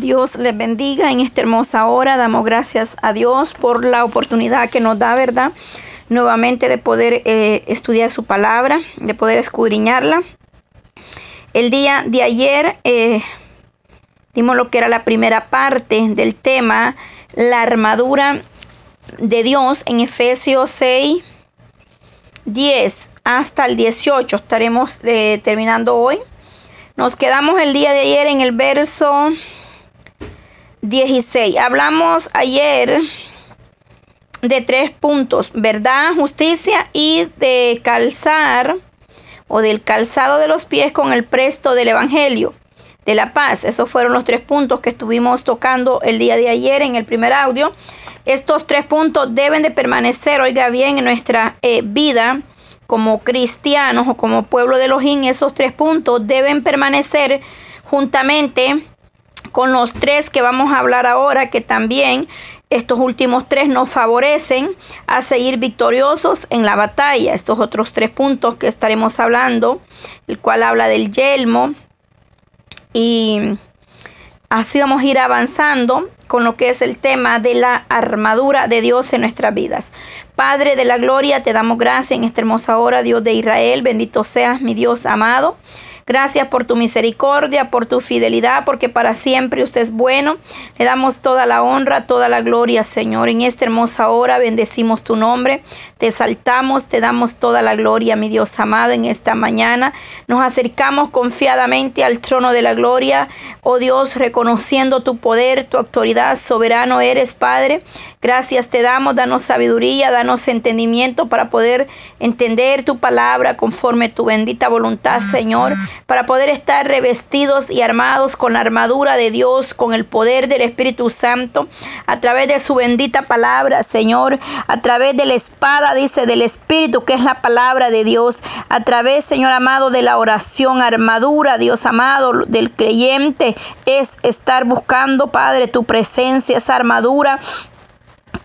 Dios les bendiga en esta hermosa hora. Damos gracias a Dios por la oportunidad que nos da, ¿verdad? Nuevamente de poder eh, estudiar su palabra, de poder escudriñarla. El día de ayer eh, dimos lo que era la primera parte del tema, la armadura de Dios en Efesios 6, 10 hasta el 18. Estaremos eh, terminando hoy. Nos quedamos el día de ayer en el verso 16. Hablamos ayer de tres puntos, verdad, justicia y de calzar o del calzado de los pies con el presto del Evangelio de la paz. Esos fueron los tres puntos que estuvimos tocando el día de ayer en el primer audio. Estos tres puntos deben de permanecer, oiga bien, en nuestra eh, vida como cristianos o como pueblo de Elohim. Esos tres puntos deben permanecer juntamente con los tres que vamos a hablar ahora, que también estos últimos tres nos favorecen a seguir victoriosos en la batalla. Estos otros tres puntos que estaremos hablando, el cual habla del yelmo. Y así vamos a ir avanzando con lo que es el tema de la armadura de Dios en nuestras vidas. Padre de la gloria, te damos gracias en esta hermosa hora, Dios de Israel. Bendito seas, mi Dios amado. Gracias por tu misericordia, por tu fidelidad, porque para siempre usted es bueno. Le damos toda la honra, toda la gloria, Señor. En esta hermosa hora bendecimos tu nombre, te exaltamos, te damos toda la gloria, mi Dios amado, en esta mañana. Nos acercamos confiadamente al trono de la gloria, oh Dios, reconociendo tu poder, tu autoridad, soberano eres, Padre. Gracias te damos, danos sabiduría, danos entendimiento para poder entender tu palabra conforme tu bendita voluntad, Señor para poder estar revestidos y armados con la armadura de Dios, con el poder del Espíritu Santo, a través de su bendita palabra, Señor, a través de la espada, dice, del Espíritu, que es la palabra de Dios, a través, Señor amado, de la oración, armadura, Dios amado, del creyente, es estar buscando, Padre, tu presencia, esa armadura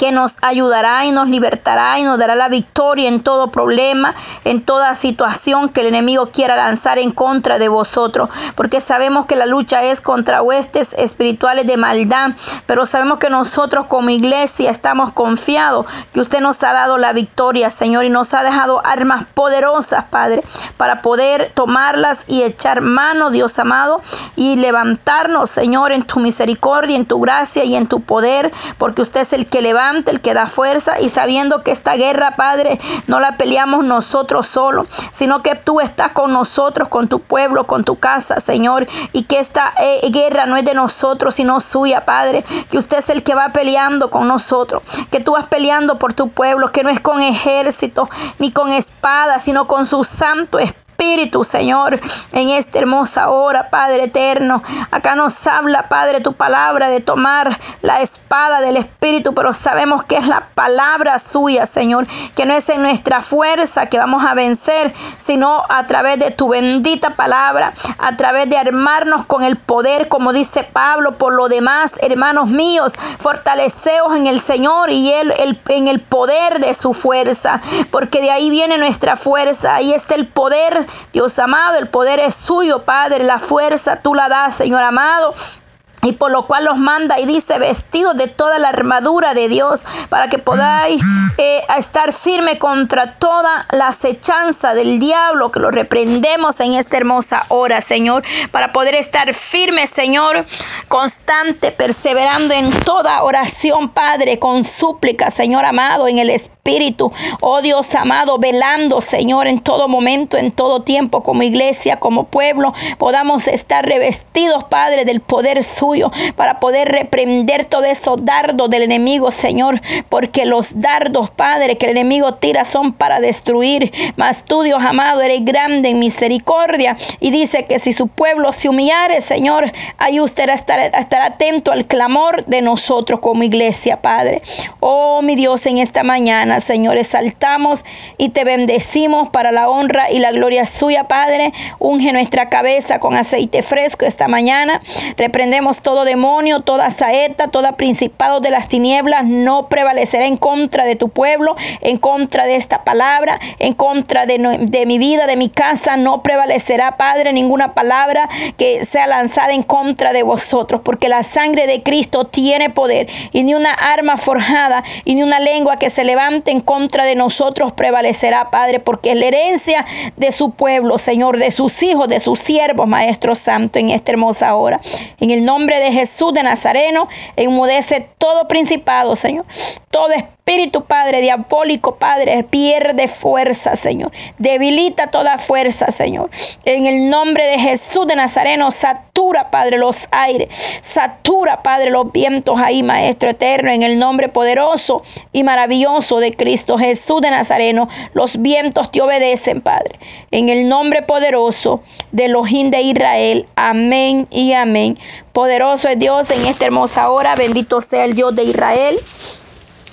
que nos ayudará y nos libertará y nos dará la victoria en todo problema, en toda situación que el enemigo quiera lanzar en contra de vosotros. Porque sabemos que la lucha es contra huestes espirituales de maldad, pero sabemos que nosotros como iglesia estamos confiados que usted nos ha dado la victoria, Señor, y nos ha dejado armas poderosas, Padre, para poder tomarlas y echar mano, Dios amado, y levantarnos, Señor, en tu misericordia, en tu gracia y en tu poder, porque usted es el que levanta el que da fuerza y sabiendo que esta guerra, Padre, no la peleamos nosotros solos, sino que tú estás con nosotros, con tu pueblo, con tu casa, Señor, y que esta eh, guerra no es de nosotros, sino suya, Padre, que usted es el que va peleando con nosotros, que tú vas peleando por tu pueblo, que no es con ejército ni con espada, sino con su santo Espíritu, Señor, en esta hermosa hora, Padre eterno. Acá nos habla, Padre, tu palabra de tomar la espada del Espíritu, pero sabemos que es la palabra suya, Señor, que no es en nuestra fuerza que vamos a vencer, sino a través de tu bendita palabra, a través de armarnos con el poder, como dice Pablo, por lo demás, hermanos míos, fortaleceos en el Señor y él, en el poder de su fuerza, porque de ahí viene nuestra fuerza, ahí está el poder Dios amado, el poder es suyo, Padre, la fuerza tú la das, Señor amado. Y por lo cual los manda y dice, vestidos de toda la armadura de Dios, para que podáis eh, estar firme contra toda la acechanza del diablo, que lo reprendemos en esta hermosa hora, Señor, para poder estar firme, Señor, constante, perseverando en toda oración, Padre, con súplica, Señor amado, en el Espíritu Espíritu, oh Dios amado, velando, Señor, en todo momento, en todo tiempo, como iglesia, como pueblo, podamos estar revestidos, Padre, del poder suyo, para poder reprender todo esos dardos del enemigo, Señor, porque los dardos, Padre, que el enemigo tira son para destruir, mas tú, Dios amado, eres grande en misericordia, y dice que si su pueblo se humillare, Señor, ahí usted estará, estar atento al clamor de nosotros como iglesia, Padre. Oh, mi Dios, en esta mañana, mañana, Señor. Exaltamos y te bendecimos para la honra y la gloria suya, Padre. Unge nuestra cabeza con aceite fresco esta mañana. Reprendemos todo demonio, toda saeta, todo principado de las tinieblas. No prevalecerá en contra de tu pueblo, en contra de esta palabra, en contra de, de mi vida, de mi casa. No prevalecerá, Padre, ninguna palabra que sea lanzada en contra de vosotros, porque la sangre de Cristo tiene poder y ni una arma forjada y ni una lengua que se levante en contra de nosotros prevalecerá, Padre, porque es la herencia de su pueblo, Señor, de sus hijos, de sus siervos, Maestro Santo, en esta hermosa hora. En el nombre de Jesús de Nazareno, enmudece todo principado, Señor, todo espíritu espíritu, Padre, diabólico, Padre, pierde fuerza, Señor. Debilita toda fuerza, Señor. En el nombre de Jesús de Nazareno, satura, Padre, los aires. Satura, Padre, los vientos ahí, Maestro eterno. En el nombre poderoso y maravilloso de Cristo Jesús de Nazareno, los vientos te obedecen, Padre. En el nombre poderoso de Elohim de Israel. Amén y amén. Poderoso es Dios en esta hermosa hora. Bendito sea el Dios de Israel.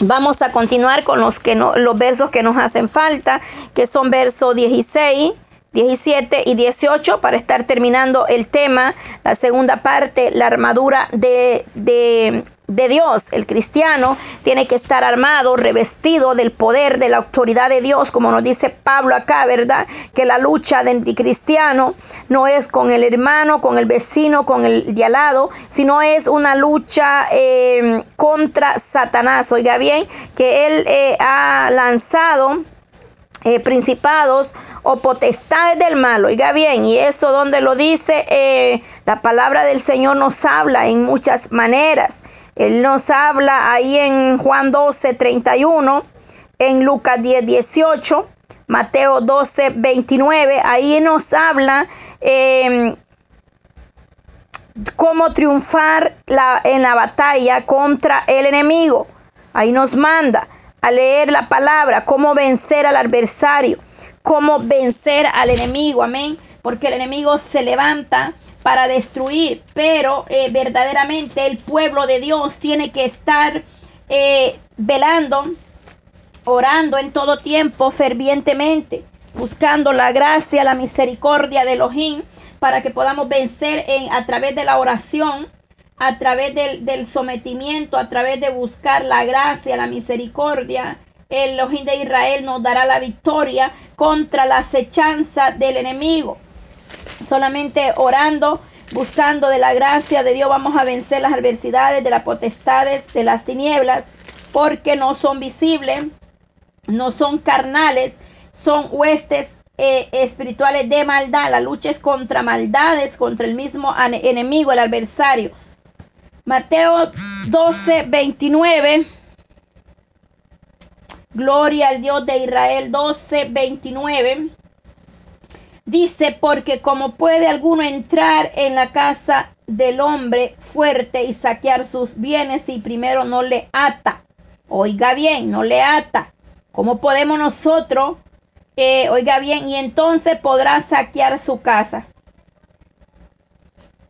Vamos a continuar con los, que no, los versos que nos hacen falta, que son versos 16, 17 y 18, para estar terminando el tema, la segunda parte, la armadura de, de de Dios. El cristiano tiene que estar armado, revestido del poder, de la autoridad de Dios, como nos dice Pablo acá, ¿verdad? Que la lucha del cristiano no es con el hermano, con el vecino, con el de al lado, sino es una lucha eh, contra Satanás. Oiga bien, que él eh, ha lanzado eh, principados o potestades del mal. Oiga bien, y eso donde lo dice, la palabra del Señor nos habla en muchas maneras. Él nos habla ahí en Juan 12, 31, en Lucas 10, 18, Mateo 12, 29. Ahí nos habla em, cómo triunfar en la batalla contra el enemigo. Ahí nos manda a leer la palabra, cómo vencer al adversario, cómo vencer al enemigo. Amén. Porque el enemigo se levanta para destruir, pero eh, verdaderamente el pueblo de Dios tiene que estar eh, velando, orando en todo tiempo fervientemente, buscando la gracia, la misericordia de Elohim para que podamos vencer en, a través de la oración, a través del, del sometimiento, a través de buscar la gracia, la misericordia. El Elohim de Israel nos dará la victoria contra la acechanza del enemigo. Solamente orando, buscando de la gracia de Dios, vamos a vencer las adversidades de las potestades de las tinieblas, porque no son visibles, no son carnales, son huestes eh, espirituales de maldad. La lucha es contra maldades, contra el mismo enemigo, el adversario. Mateo 12, 29. Gloria al Dios de Israel 12, 29. Dice, porque como puede alguno entrar en la casa del hombre fuerte y saquear sus bienes si primero no le ata. Oiga bien, no le ata. ¿Cómo podemos nosotros, eh, oiga bien, y entonces podrá saquear su casa?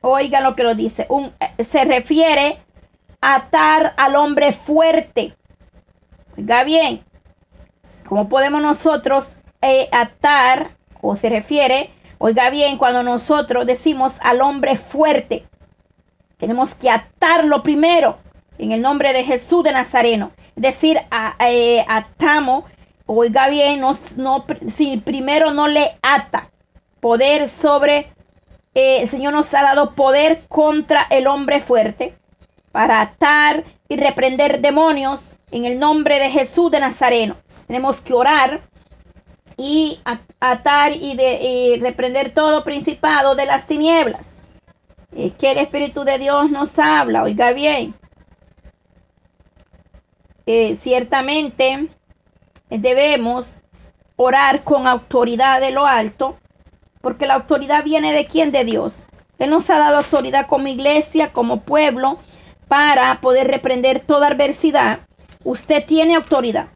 Oiga lo que lo dice. Un, eh, se refiere a atar al hombre fuerte. Oiga bien, ¿cómo podemos nosotros eh, atar o se refiere, oiga bien, cuando nosotros decimos al hombre fuerte, tenemos que atarlo primero en el nombre de Jesús de Nazareno. Es decir, eh, atamos, oiga bien, no, si primero no le ata poder sobre, eh, el Señor nos ha dado poder contra el hombre fuerte para atar y reprender demonios en el nombre de Jesús de Nazareno. Tenemos que orar y atar y, de, reprender todo principado de las tinieblas. Es que el Espíritu de Dios nos habla, oiga bien. Eh, ciertamente debemos orar con autoridad de lo alto, porque la autoridad viene de quién? De Dios. Él nos ha dado autoridad como iglesia, como pueblo, para poder reprender toda adversidad. Usted tiene autoridad.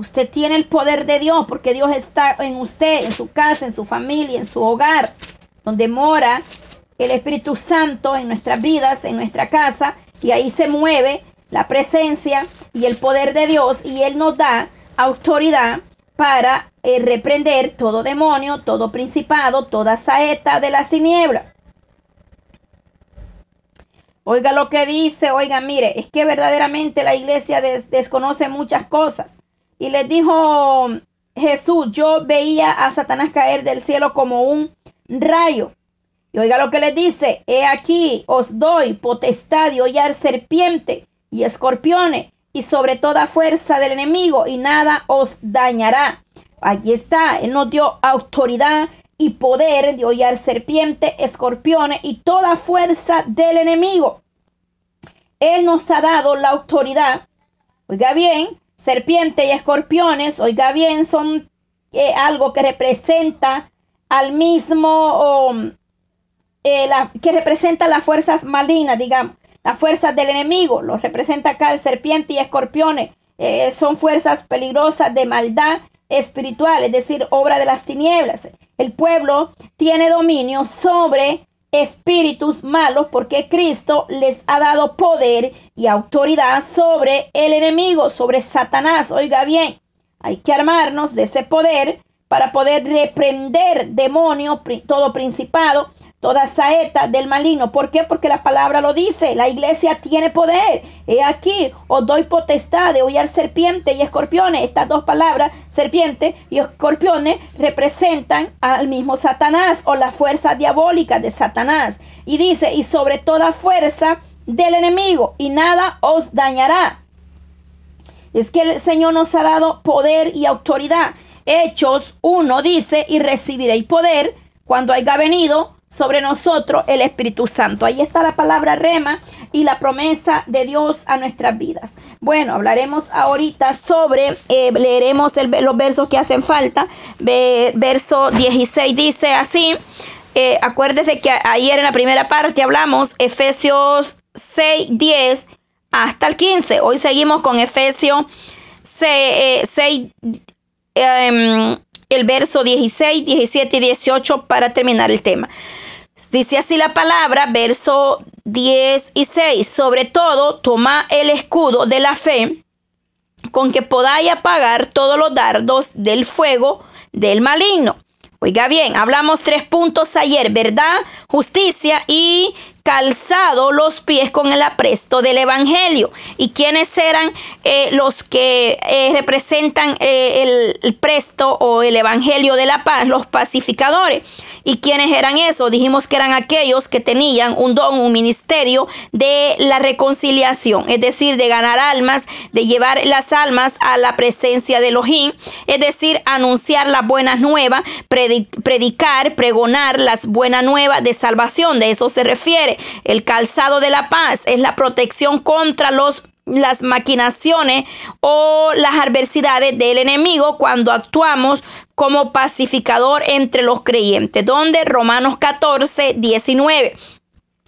Usted tiene el poder de Dios porque Dios está en usted, en su casa, en su familia, en su hogar, donde mora el Espíritu Santo en nuestras vidas, en nuestra casa, y ahí se mueve la presencia y el poder de Dios y Él nos da autoridad para eh, reprender todo demonio, todo principado, toda saeta de las tinieblas. Oiga lo que dice, oiga, mire, es que verdaderamente la iglesia desconoce muchas cosas. Y les dijo Jesús, yo veía a Satanás caer del cielo como un rayo. Y oiga lo que le dice, he aquí os doy potestad de hollar serpiente y escorpiones y sobre toda fuerza del enemigo y nada os dañará. Aquí está, Él nos dio autoridad y poder de hollar serpiente, escorpiones y toda fuerza del enemigo. Él nos ha dado la autoridad. Oiga bien, serpiente y escorpiones, oiga bien, son eh, algo que representa al mismo, eh, la, que representa las fuerzas malignas, digamos, las fuerzas del enemigo. Lo representa acá el serpiente y escorpiones. Eh, son fuerzas peligrosas de maldad espiritual, es decir, obra de las tinieblas. El pueblo tiene dominio sobre espíritus malos porque Cristo les ha dado poder y autoridad sobre el enemigo, sobre Satanás. Oiga bien, hay que armarnos de ese poder para poder reprender demonio, todo principado, toda saeta del maligno. ¿Por qué? Porque la palabra lo dice. La iglesia tiene poder. He aquí, os doy potestad de hollar serpientes y escorpiones. Estas dos palabras, serpiente y escorpiones, representan al mismo Satanás o la fuerza diabólica de Satanás. Y dice, y sobre toda fuerza del enemigo, y nada os dañará. Es que el Señor nos ha dado poder y autoridad. Hechos 1 dice, y recibiréis poder cuando haya venido sobre nosotros el Espíritu Santo. Ahí está la palabra rema y la promesa de Dios a nuestras vidas. Bueno, hablaremos ahorita sobre, eh, leeremos los versos que hacen falta. verso 16 dice así, eh, acuérdese que ayer en la primera parte hablamos Efesios 6, 10 hasta el 15. Hoy seguimos con Efesios 6, 6 el verso 16, 17 y 18 para terminar el tema. Dice así la palabra, verso 10 y 6. Sobre todo, toma el escudo de la fe con que podáis apagar todos los dardos del fuego del maligno. Oiga bien, hablamos tres puntos ayer, verdad, justicia y calzado los pies con el apresto del Evangelio. ¿Y quiénes eran eh, los que eh, representan eh, el, presto o el Evangelio de la paz? Los pacificadores. ¿Y quiénes eran esos? Dijimos que eran aquellos que tenían un don, un ministerio de la reconciliación, es decir, de ganar almas, de llevar las almas a la presencia de Elohim, es decir, anunciar las buenas nuevas, predicar, pregonar las buenas nuevas de salvación. De eso se refiere el calzado de la paz es la protección contra los las maquinaciones o las adversidades del enemigo cuando actuamos como pacificador entre los creyentes, donde Romanos 14, 19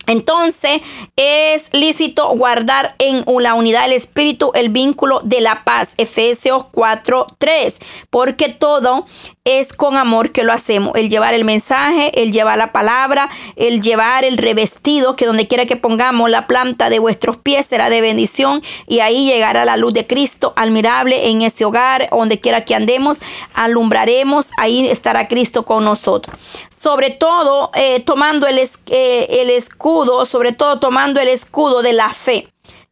entonces es lícito guardar en la unidad del Espíritu el vínculo de la paz. Efesios 4:3. Porque todo es con amor que lo hacemos. El llevar el mensaje, el llevar la palabra, el llevar el revestido, que donde quiera que pongamos la planta de vuestros pies será de bendición. Y ahí llegará la luz de Cristo admirable en ese hogar, donde quiera que andemos, alumbraremos. Ahí estará Cristo con nosotros sobre todo eh, tomando el, eh, el escudo, sobre todo tomando el escudo de la fe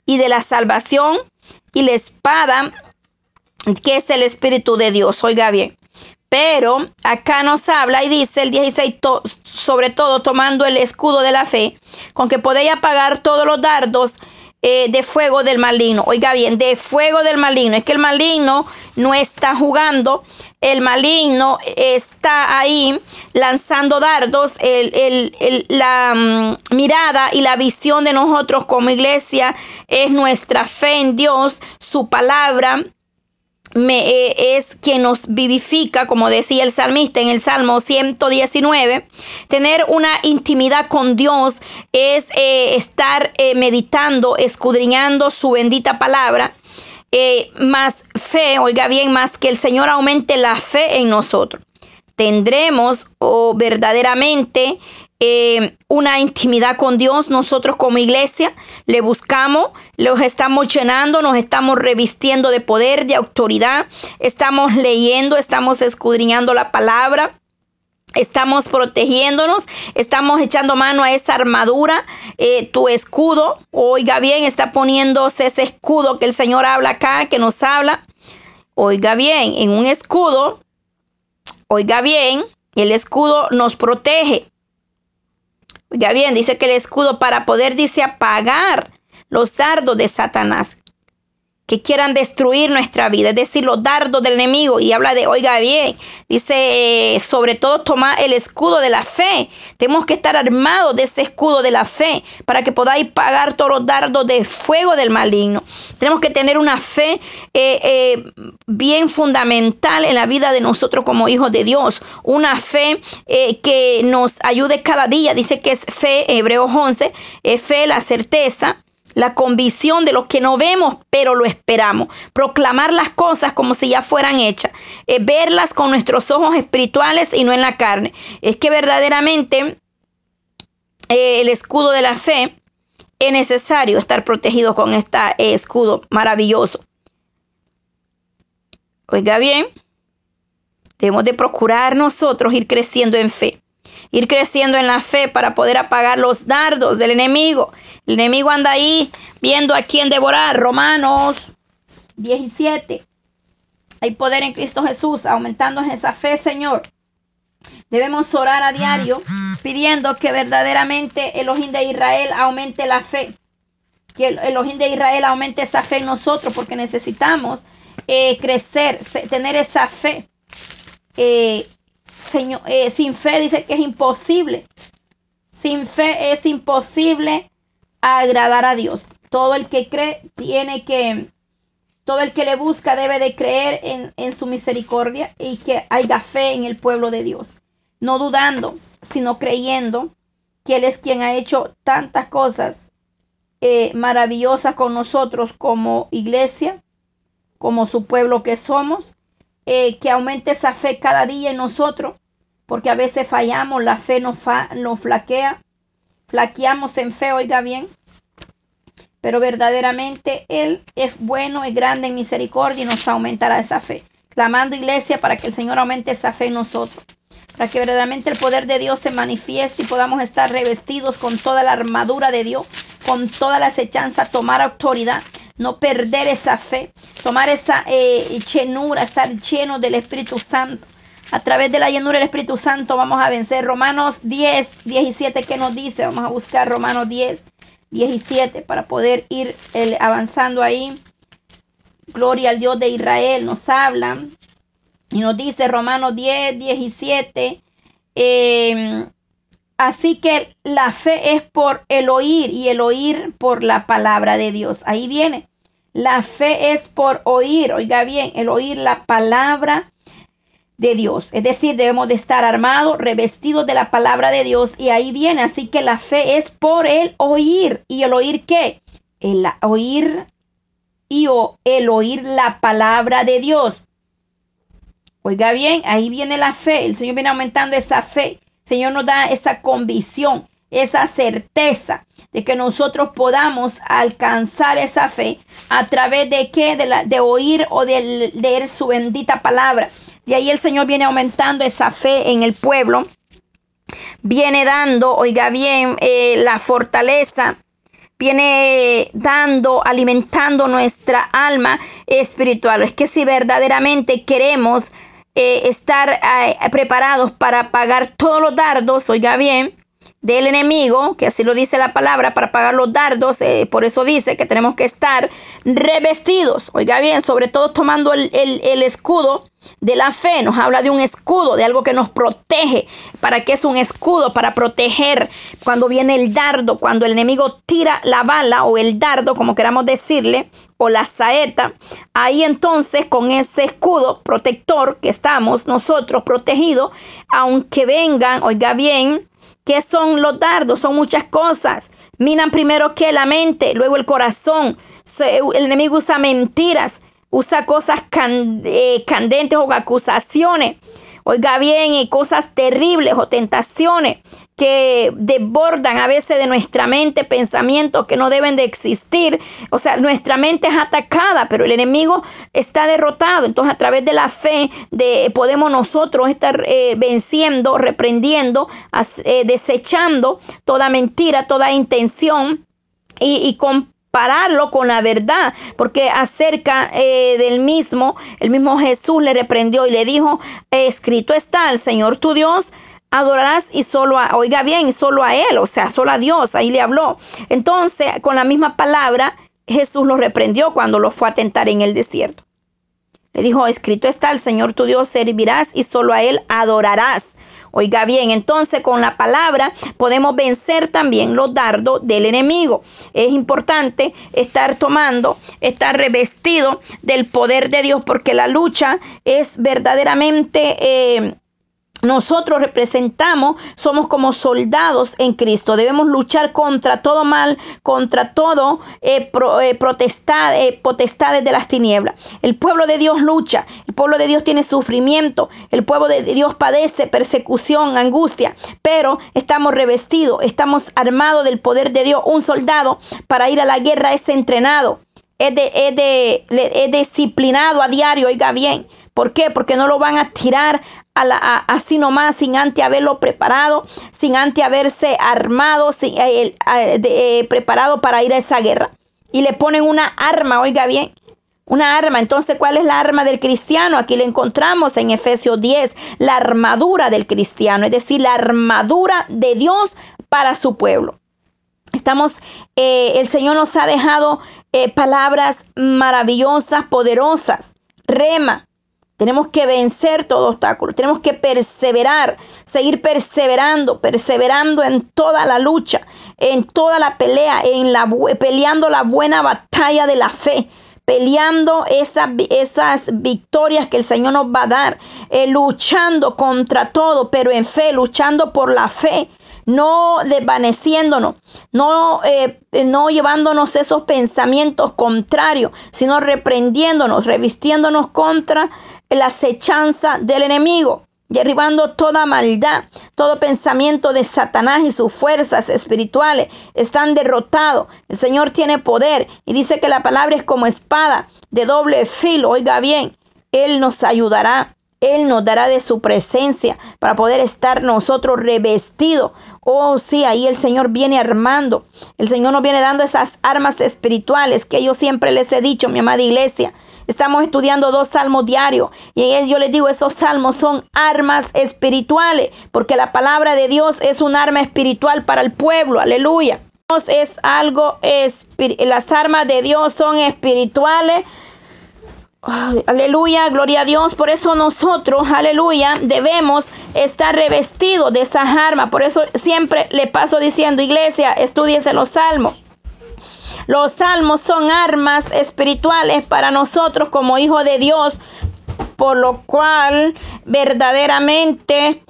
y de la salvación y la espada que es el Espíritu de Dios. Oiga bien. Pero acá nos habla y dice el 16, sobre todo tomando el escudo de la fe, con que podéis apagar todos los dardos eh, de fuego del maligno. Oiga bien, de fuego del maligno. Es que el maligno no está jugando, el maligno está ahí lanzando dardos. la mm, mirada y la visión de nosotros como iglesia es nuestra fe en Dios, su palabra me, eh, es quien nos vivifica, como decía el salmista en el Salmo 119. Tener una intimidad con Dios es eh, estar eh, meditando, escudriñando su bendita palabra. más fe, oiga bien, más que el Señor aumente la fe en nosotros. Tendremos o verdaderamente eh, una intimidad con Dios. Nosotros como iglesia le buscamos, los estamos llenando, nos estamos revistiendo de poder, de autoridad, estamos leyendo, estamos escudriñando la palabra. Estamos protegiéndonos, estamos echando mano a esa armadura, eh, tu escudo, oiga bien, está poniéndose ese escudo que el Señor habla acá, que nos habla. Oiga bien, en un escudo, oiga bien, el escudo nos protege. Oiga bien, dice que el escudo para poder, dice, apagar los dardos de Satanás que quieran destruir nuestra vida, es decir, los dardos del enemigo. Y habla de, oiga bien, dice, eh, sobre todo toma el escudo de la fe. Tenemos que estar armados de ese escudo de la fe para que podáis pagar todos los dardos de fuego del maligno. Tenemos que tener una fe eh, eh, bien fundamental en la vida de nosotros como hijos de Dios. Una fe que nos ayude cada día. Dice que es fe, Hebreos 11, es fe, la certeza la convicción de lo que no vemos, pero lo esperamos. Proclamar las cosas como si ya fueran hechas. Eh, verlas con nuestros ojos espirituales y no en la carne. Es que verdaderamente eh, el escudo de la fe es necesario estar protegido con este escudo maravilloso. Oiga bien, debemos de procurar nosotros ir creciendo en fe ir creciendo en la fe para poder apagar los dardos del enemigo. El enemigo anda ahí viendo a quién devorar. Romanos 17. Hay poder en Cristo Jesús, aumentando esa fe, Señor. Debemos orar a diario pidiendo que verdaderamente el ojín de Israel aumente la fe. Que el ojín de Israel aumente esa fe en nosotros porque necesitamos eh, crecer, tener esa fe. Eh, Señor, eh, sin fe dice que es imposible. Sin fe es imposible agradar a Dios. Todo el que cree tiene que, todo el que le busca debe de creer en, en su misericordia y que haya fe en el pueblo de Dios. No dudando, sino creyendo que Él es quien ha hecho tantas cosas eh, maravillosas con nosotros como iglesia, como su pueblo que somos eh, que aumente esa fe cada día en nosotros, porque a veces fallamos, la fe nos, flaquea, flaqueamos en fe, oiga bien, pero verdaderamente Él es bueno, y grande en misericordia y nos aumentará esa fe. Clamando iglesia para que el Señor aumente esa fe en nosotros, para que verdaderamente el poder de Dios se manifieste y podamos estar revestidos con toda la armadura de Dios, con toda la acechanza, tomar autoridad no perder esa fe, tomar esa eh, llenura, estar lleno del Espíritu Santo. A través de la llenura del Espíritu Santo vamos a vencer. Romanos 10, 17, ¿qué nos dice? Vamos a buscar Romanos 10, 17 para poder ir avanzando ahí. Gloria al Dios de Israel, nos habla. Y nos dice Romanos 10, 17. Em, así que la fe es por el oír y el oír por la palabra de Dios. Ahí viene. La fe es por oír, oiga bien, el oír la palabra de Dios. Es decir, debemos de estar armados, revestidos de la palabra de Dios. Y ahí viene, así que la fe es por el oír. ¿Y el oír qué? El oír y el oír la palabra de Dios. Oiga bien, ahí viene la fe. El Señor viene aumentando esa fe. El Señor nos da esa convicción, esa certeza de que nosotros podamos alcanzar esa fe a través de qué, de, la, de oír o de leer su bendita palabra. De ahí el Señor viene aumentando esa fe en el pueblo, viene dando, oiga bien, eh, la fortaleza, viene dando, alimentando nuestra alma espiritual. Es que si verdaderamente queremos eh, estar eh, preparados para pagar todos los dardos, oiga bien, del enemigo, que así lo dice la palabra, para pagar los dardos. Eh, por eso dice que tenemos que estar revestidos. Oiga bien, sobre todo tomando el, el, escudo de la fe. Nos habla de un escudo, de algo que nos protege. ¿Para qué es un escudo? Para proteger cuando viene el dardo, cuando el enemigo tira la bala o el dardo, como queramos decirle, o la saeta. Ahí entonces con ese escudo protector que estamos nosotros protegidos, aunque vengan, oiga bien, ¿Qué son los dardos? Son muchas cosas. Minan primero que la mente, luego el corazón. El enemigo usa mentiras, usa cosas eh, candentes o acusaciones. Oiga bien, cosas terribles o tentaciones que desbordan a veces de nuestra mente pensamientos que no deben de existir. O sea, nuestra mente es atacada, pero el enemigo está derrotado. Entonces, a través de la fe de, podemos nosotros estar eh, venciendo, reprendiendo, eh, desechando toda mentira, toda intención y, y con la verdad, porque acerca eh, del mismo, el mismo Jesús le reprendió y le dijo, escrito está, el Señor tu Dios adorarás y solo a, oiga bien, solo a Él, o sea, solo a Dios, ahí le habló. Entonces, con la misma palabra, Jesús lo reprendió cuando lo fue a tentar en el desierto. Le dijo, escrito está, el Señor tu Dios servirás y solo a Él adorarás. Oiga bien, entonces con la palabra podemos vencer también los dardos del enemigo. Es importante estar tomando, estar revestido del poder de Dios porque la lucha es verdaderamente... Eh, nosotros representamos, somos como soldados en Cristo. Debemos luchar contra todo mal, contra todo eh, eh, protestad, eh, potestades de las tinieblas. El pueblo de Dios lucha, el pueblo de Dios tiene sufrimiento, el pueblo de Dios padece persecución, angustia, pero estamos revestidos, estamos armados del poder de Dios. Un soldado para ir a la guerra es entrenado, es, de, es disciplinado a diario, oiga bien. ¿Por qué? Porque no lo van a tirar así nomás, sin antes haberlo preparado, sin antes haberse armado, sin, eh, eh, preparado para ir a esa guerra. Y le ponen una arma, oiga bien, una arma. Entonces, ¿cuál es la arma del cristiano? Aquí lo encontramos en Efesios 10, la armadura del cristiano, es decir, la armadura de Dios para su pueblo. Estamos, eh, el Señor nos ha dejado palabras maravillosas, poderosas. Rema, tenemos que vencer todo obstáculo, tenemos que perseverar, seguir perseverando, perseverando en toda la lucha, en toda la pelea, en la peleando la buena batalla de la fe, peleando esas, esas victorias que el Señor nos va a dar, eh, luchando contra todo, pero en fe, luchando por la fe, no desvaneciéndonos, no, eh, no llevándonos esos pensamientos contrarios, sino reprendiéndonos, revistiéndonos contra la acechanza del enemigo, derribando toda maldad, todo pensamiento de Satanás y sus fuerzas espirituales están derrotados. El Señor tiene poder y dice que la palabra es como espada de doble filo. Oiga bien, Él nos ayudará. Él nos dará de su presencia para poder estar nosotros revestidos. Oh, sí, ahí el Señor viene armando. El Señor nos viene dando esas armas espirituales que yo siempre les he dicho, mi amada iglesia. Estamos estudiando dos salmos diarios y yo les digo, esos salmos son armas espirituales, porque la palabra de Dios es un arma espiritual para el pueblo, aleluya. Es algo, las armas de Dios son espirituales. aleluya, gloria a Dios. Por eso nosotros, aleluya, debemos estar revestidos de esas armas. Por eso siempre le paso diciendo, iglesia, estudiese los salmos. Los salmos son armas espirituales para nosotros como hijos de Dios, por lo cual verdaderamente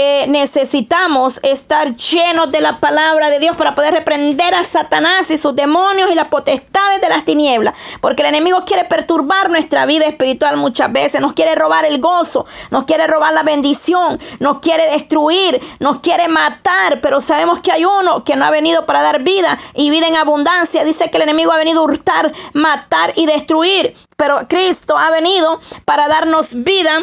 eh, necesitamos estar llenos de la palabra de Dios para poder reprender a Satanás y sus demonios y las potestades de las tinieblas. Porque el enemigo quiere perturbar nuestra vida espiritual muchas veces. Nos quiere robar el gozo, nos quiere robar la bendición, nos quiere destruir, nos quiere matar. Pero sabemos que hay uno que no ha venido para dar vida y vida en abundancia. Dice que el enemigo ha venido a hurtar, matar y destruir. Pero Cristo ha venido para darnos vida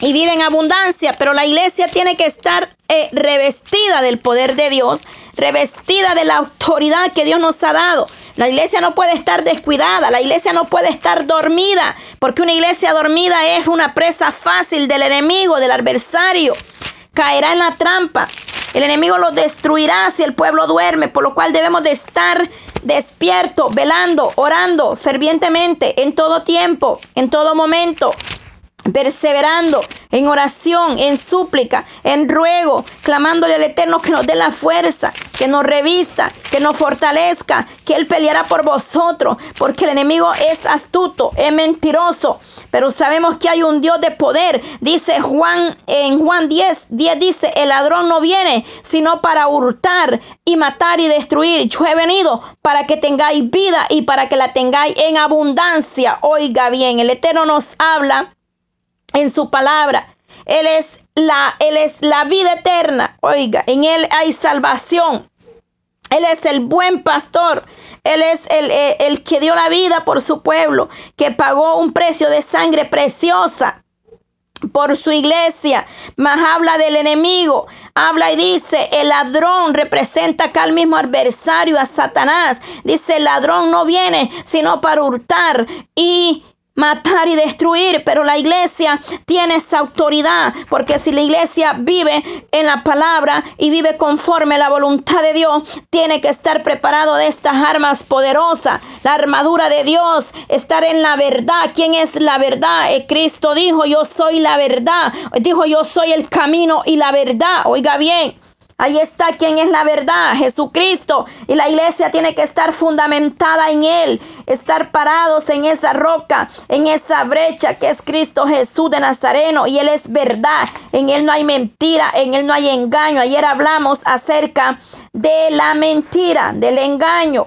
y vida en abundancia, pero la iglesia tiene que estar eh, revestida del poder de Dios, revestida de la autoridad que Dios nos ha dado. La iglesia no puede estar descuidada, la iglesia no puede estar dormida, porque una iglesia dormida es una presa fácil del enemigo, del adversario. Caerá en la trampa. El enemigo lo destruirá si el pueblo duerme, por lo cual debemos de estar despierto, velando, orando fervientemente en todo tiempo, en todo momento perseverando en oración, en súplica, en ruego, clamándole al Eterno que nos dé la fuerza, que nos revista, que nos fortalezca, que Él peleará por vosotros, porque el enemigo es astuto, es mentiroso, pero sabemos que hay un Dios de poder. Dice Juan en Juan 10, 10 dice, el ladrón no viene sino para hurtar y matar y destruir. Yo he venido para que tengáis vida y para que la tengáis en abundancia. Oiga bien, el Eterno nos habla en su palabra Él es la, él es la vida eterna. Oiga, en Él hay salvación. Él es el buen pastor. Él es el, el, el, que dio la vida por su pueblo, que pagó un precio de sangre preciosa por su iglesia, más habla del enemigo, habla y dice, el ladrón representa acá al mismo adversario, a Satanás. Dice, el ladrón no viene sino para hurtar y matar y destruir, pero la iglesia tiene esa autoridad, porque si la iglesia vive en la palabra y vive conforme a la voluntad de Dios, tiene que estar preparado de estas armas poderosas, la armadura de Dios, estar en la verdad. ¿Quién es la verdad? Eh, Cristo dijo, yo soy la verdad. Dijo, yo soy el camino y la verdad. Oiga bien. Ahí está quien es la verdad, Jesucristo. Y la iglesia tiene que estar fundamentada en Él, estar parados en esa roca, en esa brecha que es Cristo Jesús de Nazareno. Y Él es verdad, en Él no hay mentira, en Él no hay engaño. Ayer hablamos acerca de la mentira, del engaño.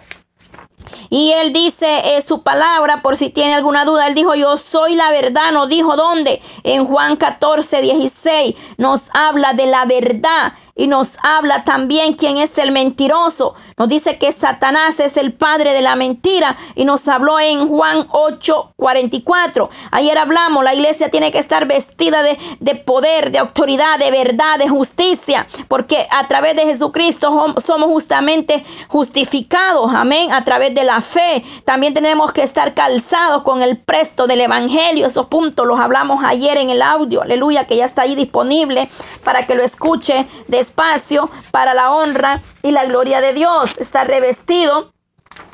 Y él dice eh, su palabra, por si tiene alguna duda, él dijo, yo soy la verdad, no dijo dónde. En Juan 14, 16 nos habla de la verdad y nos habla también quién es el mentiroso. Nos dice que Satanás es el padre de la mentira y nos habló en Juan 8, 44. Ayer hablamos, la iglesia tiene que estar vestida de, de poder, de autoridad, de verdad, de justicia, porque a través de Jesucristo somos justamente justificados, amén, a través de la fe. También tenemos que estar calzados con el presto del Evangelio. Esos puntos los hablamos ayer en el audio, aleluya, que ya está ahí disponible para que lo escuche de espacio para la honra y la gloria de Dios. Estar revestido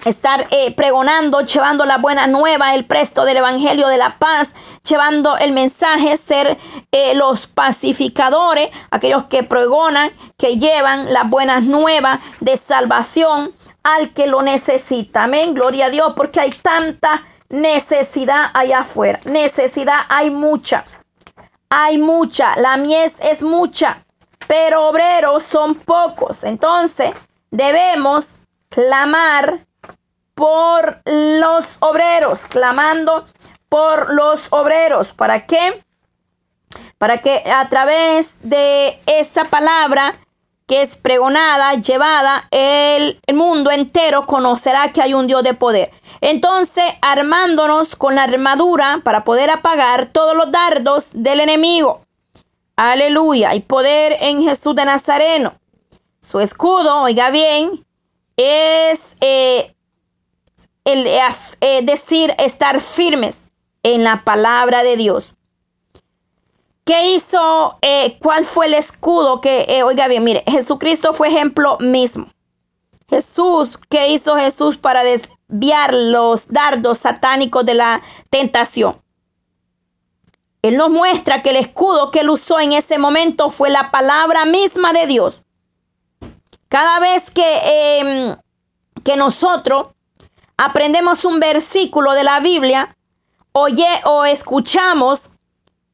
estar eh, pregonando, llevando la buena nueva, el presto del Evangelio de la paz, llevando el mensaje, ser eh, los pacificadores, aquellos que pregonan, que llevan las buenas nuevas de salvación al que lo necesita. Amén, gloria a Dios, porque hay tanta necesidad allá afuera. Necesidad hay mucha. Hay mucha, la mies es mucha pero obreros son pocos. Entonces debemos clamar por los obreros, clamando por los obreros. ¿Para qué? Para que a través de esa palabra que es pregonada, llevada, el, mundo entero conocerá que hay un Dios de poder. Entonces, armándonos con la armadura para poder apagar todos los dardos del enemigo. Aleluya. Hay poder en Jesús de Nazareno. Su escudo, oiga bien, es eh, el, eh, eh, decir estar firmes en la palabra de Dios. ¿Qué hizo? ¿Cuál fue el escudo que, oiga bien, mire, Jesucristo fue ejemplo mismo. Jesús, ¿qué hizo Jesús para desviar los dardos satánicos de la tentación? Él nos muestra que el escudo que él usó en ese momento fue la palabra misma de Dios. Cada vez que, em, que nosotros aprendemos un versículo de la Biblia, oye o escuchamos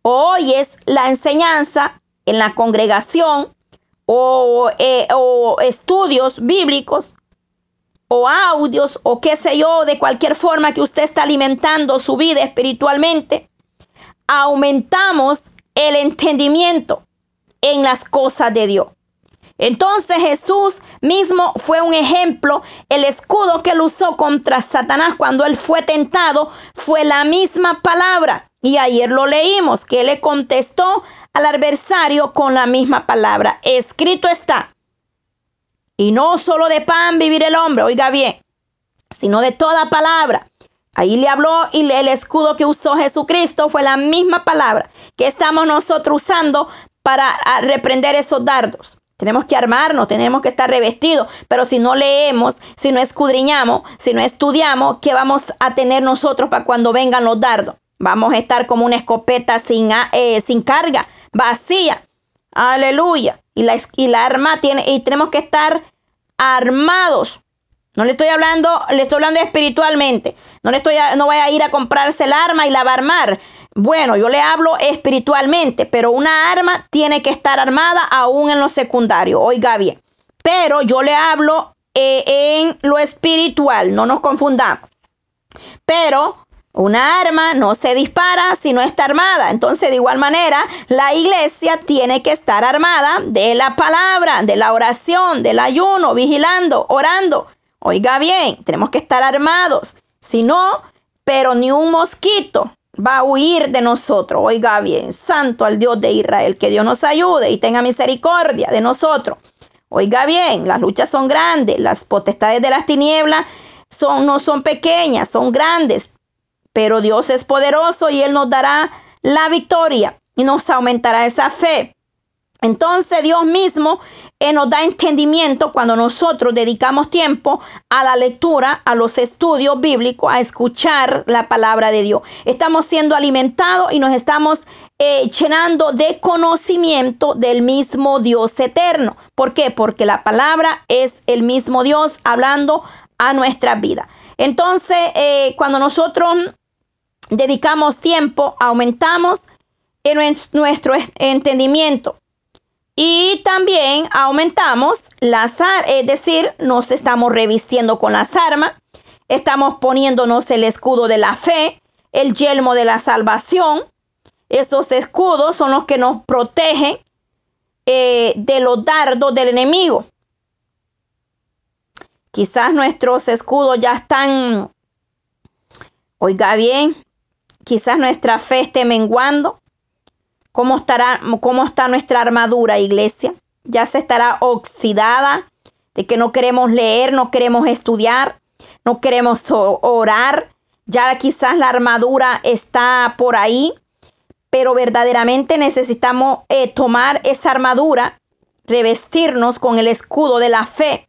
o oyes la enseñanza en la congregación o, eh, o estudios bíblicos o audios o qué sé yo, de cualquier forma que usted está alimentando su vida espiritualmente, aumentamos el entendimiento en las cosas de Dios. Entonces Jesús mismo fue un ejemplo. El escudo que él usó contra Satanás cuando él fue tentado fue la misma palabra. Y ayer lo leímos, que le contestó al adversario con la misma palabra. Escrito está. Y no solo de pan vivir el hombre, oiga bien, sino de toda palabra Ahí le habló y el escudo que usó Jesucristo fue la misma palabra que estamos nosotros usando para ah, reprender esos dardos. Tenemos que armarnos, tenemos que estar revestidos, pero si no leemos, si no escudriñamos, si no estudiamos, ¿qué vamos a tener nosotros para cuando vengan los dardos? Vamos a estar como una escopeta sin, eh, sin carga, vacía. Aleluya. Y la, y la arma tiene, y tenemos que estar armados no le estoy hablando, le estoy hablando espiritualmente. No le estoy, no vaya a ir a comprarse el arma y la va a armar. Bueno, yo le hablo espiritualmente, pero una arma tiene que estar armada aún en lo secundario. Oiga bien. Pero yo le hablo eh, en lo espiritual, no nos confundamos. Pero Una arma no se dispara si no está armada. Entonces, de igual manera, la iglesia tiene que estar armada de la palabra, de la oración, del ayuno, vigilando, orando. Oiga bien, tenemos que estar armados. Si no, pero ni un mosquito va a huir de nosotros. Oiga bien, santo al Dios de Israel, que Dios nos ayude y tenga misericordia de nosotros. Oiga bien, las luchas son grandes, las potestades de las tinieblas son, no son pequeñas, son grandes, pero Dios es poderoso y Él nos dará la victoria y nos aumentará esa fe. Entonces Dios mismo eh, nos da entendimiento cuando nosotros dedicamos tiempo a la lectura, a los estudios bíblicos, a escuchar la palabra de Dios. Estamos siendo alimentados y nos estamos eh, llenando de conocimiento del mismo Dios eterno. ¿Por qué? Porque la palabra es el mismo Dios hablando a nuestra vida. Entonces, eh, cuando nosotros dedicamos tiempo, aumentamos en nuestro entendimiento. Y también aumentamos las es decir, nos estamos revistiendo con las armas, estamos poniéndonos el escudo de la fe, el yelmo de la salvación. Esos escudos son los que nos protegen eh, de los dardos del enemigo. Quizás nuestros escudos ya están, oiga bien, Quizás nuestra fe esté menguando. ¿Cómo, estará, ¿Cómo está nuestra armadura, iglesia? Ya se estará oxidada de que no queremos leer, no queremos estudiar, no queremos orar. Ya quizás la armadura está por ahí, pero verdaderamente necesitamos eh, tomar esa armadura, revestirnos con el escudo de la fe.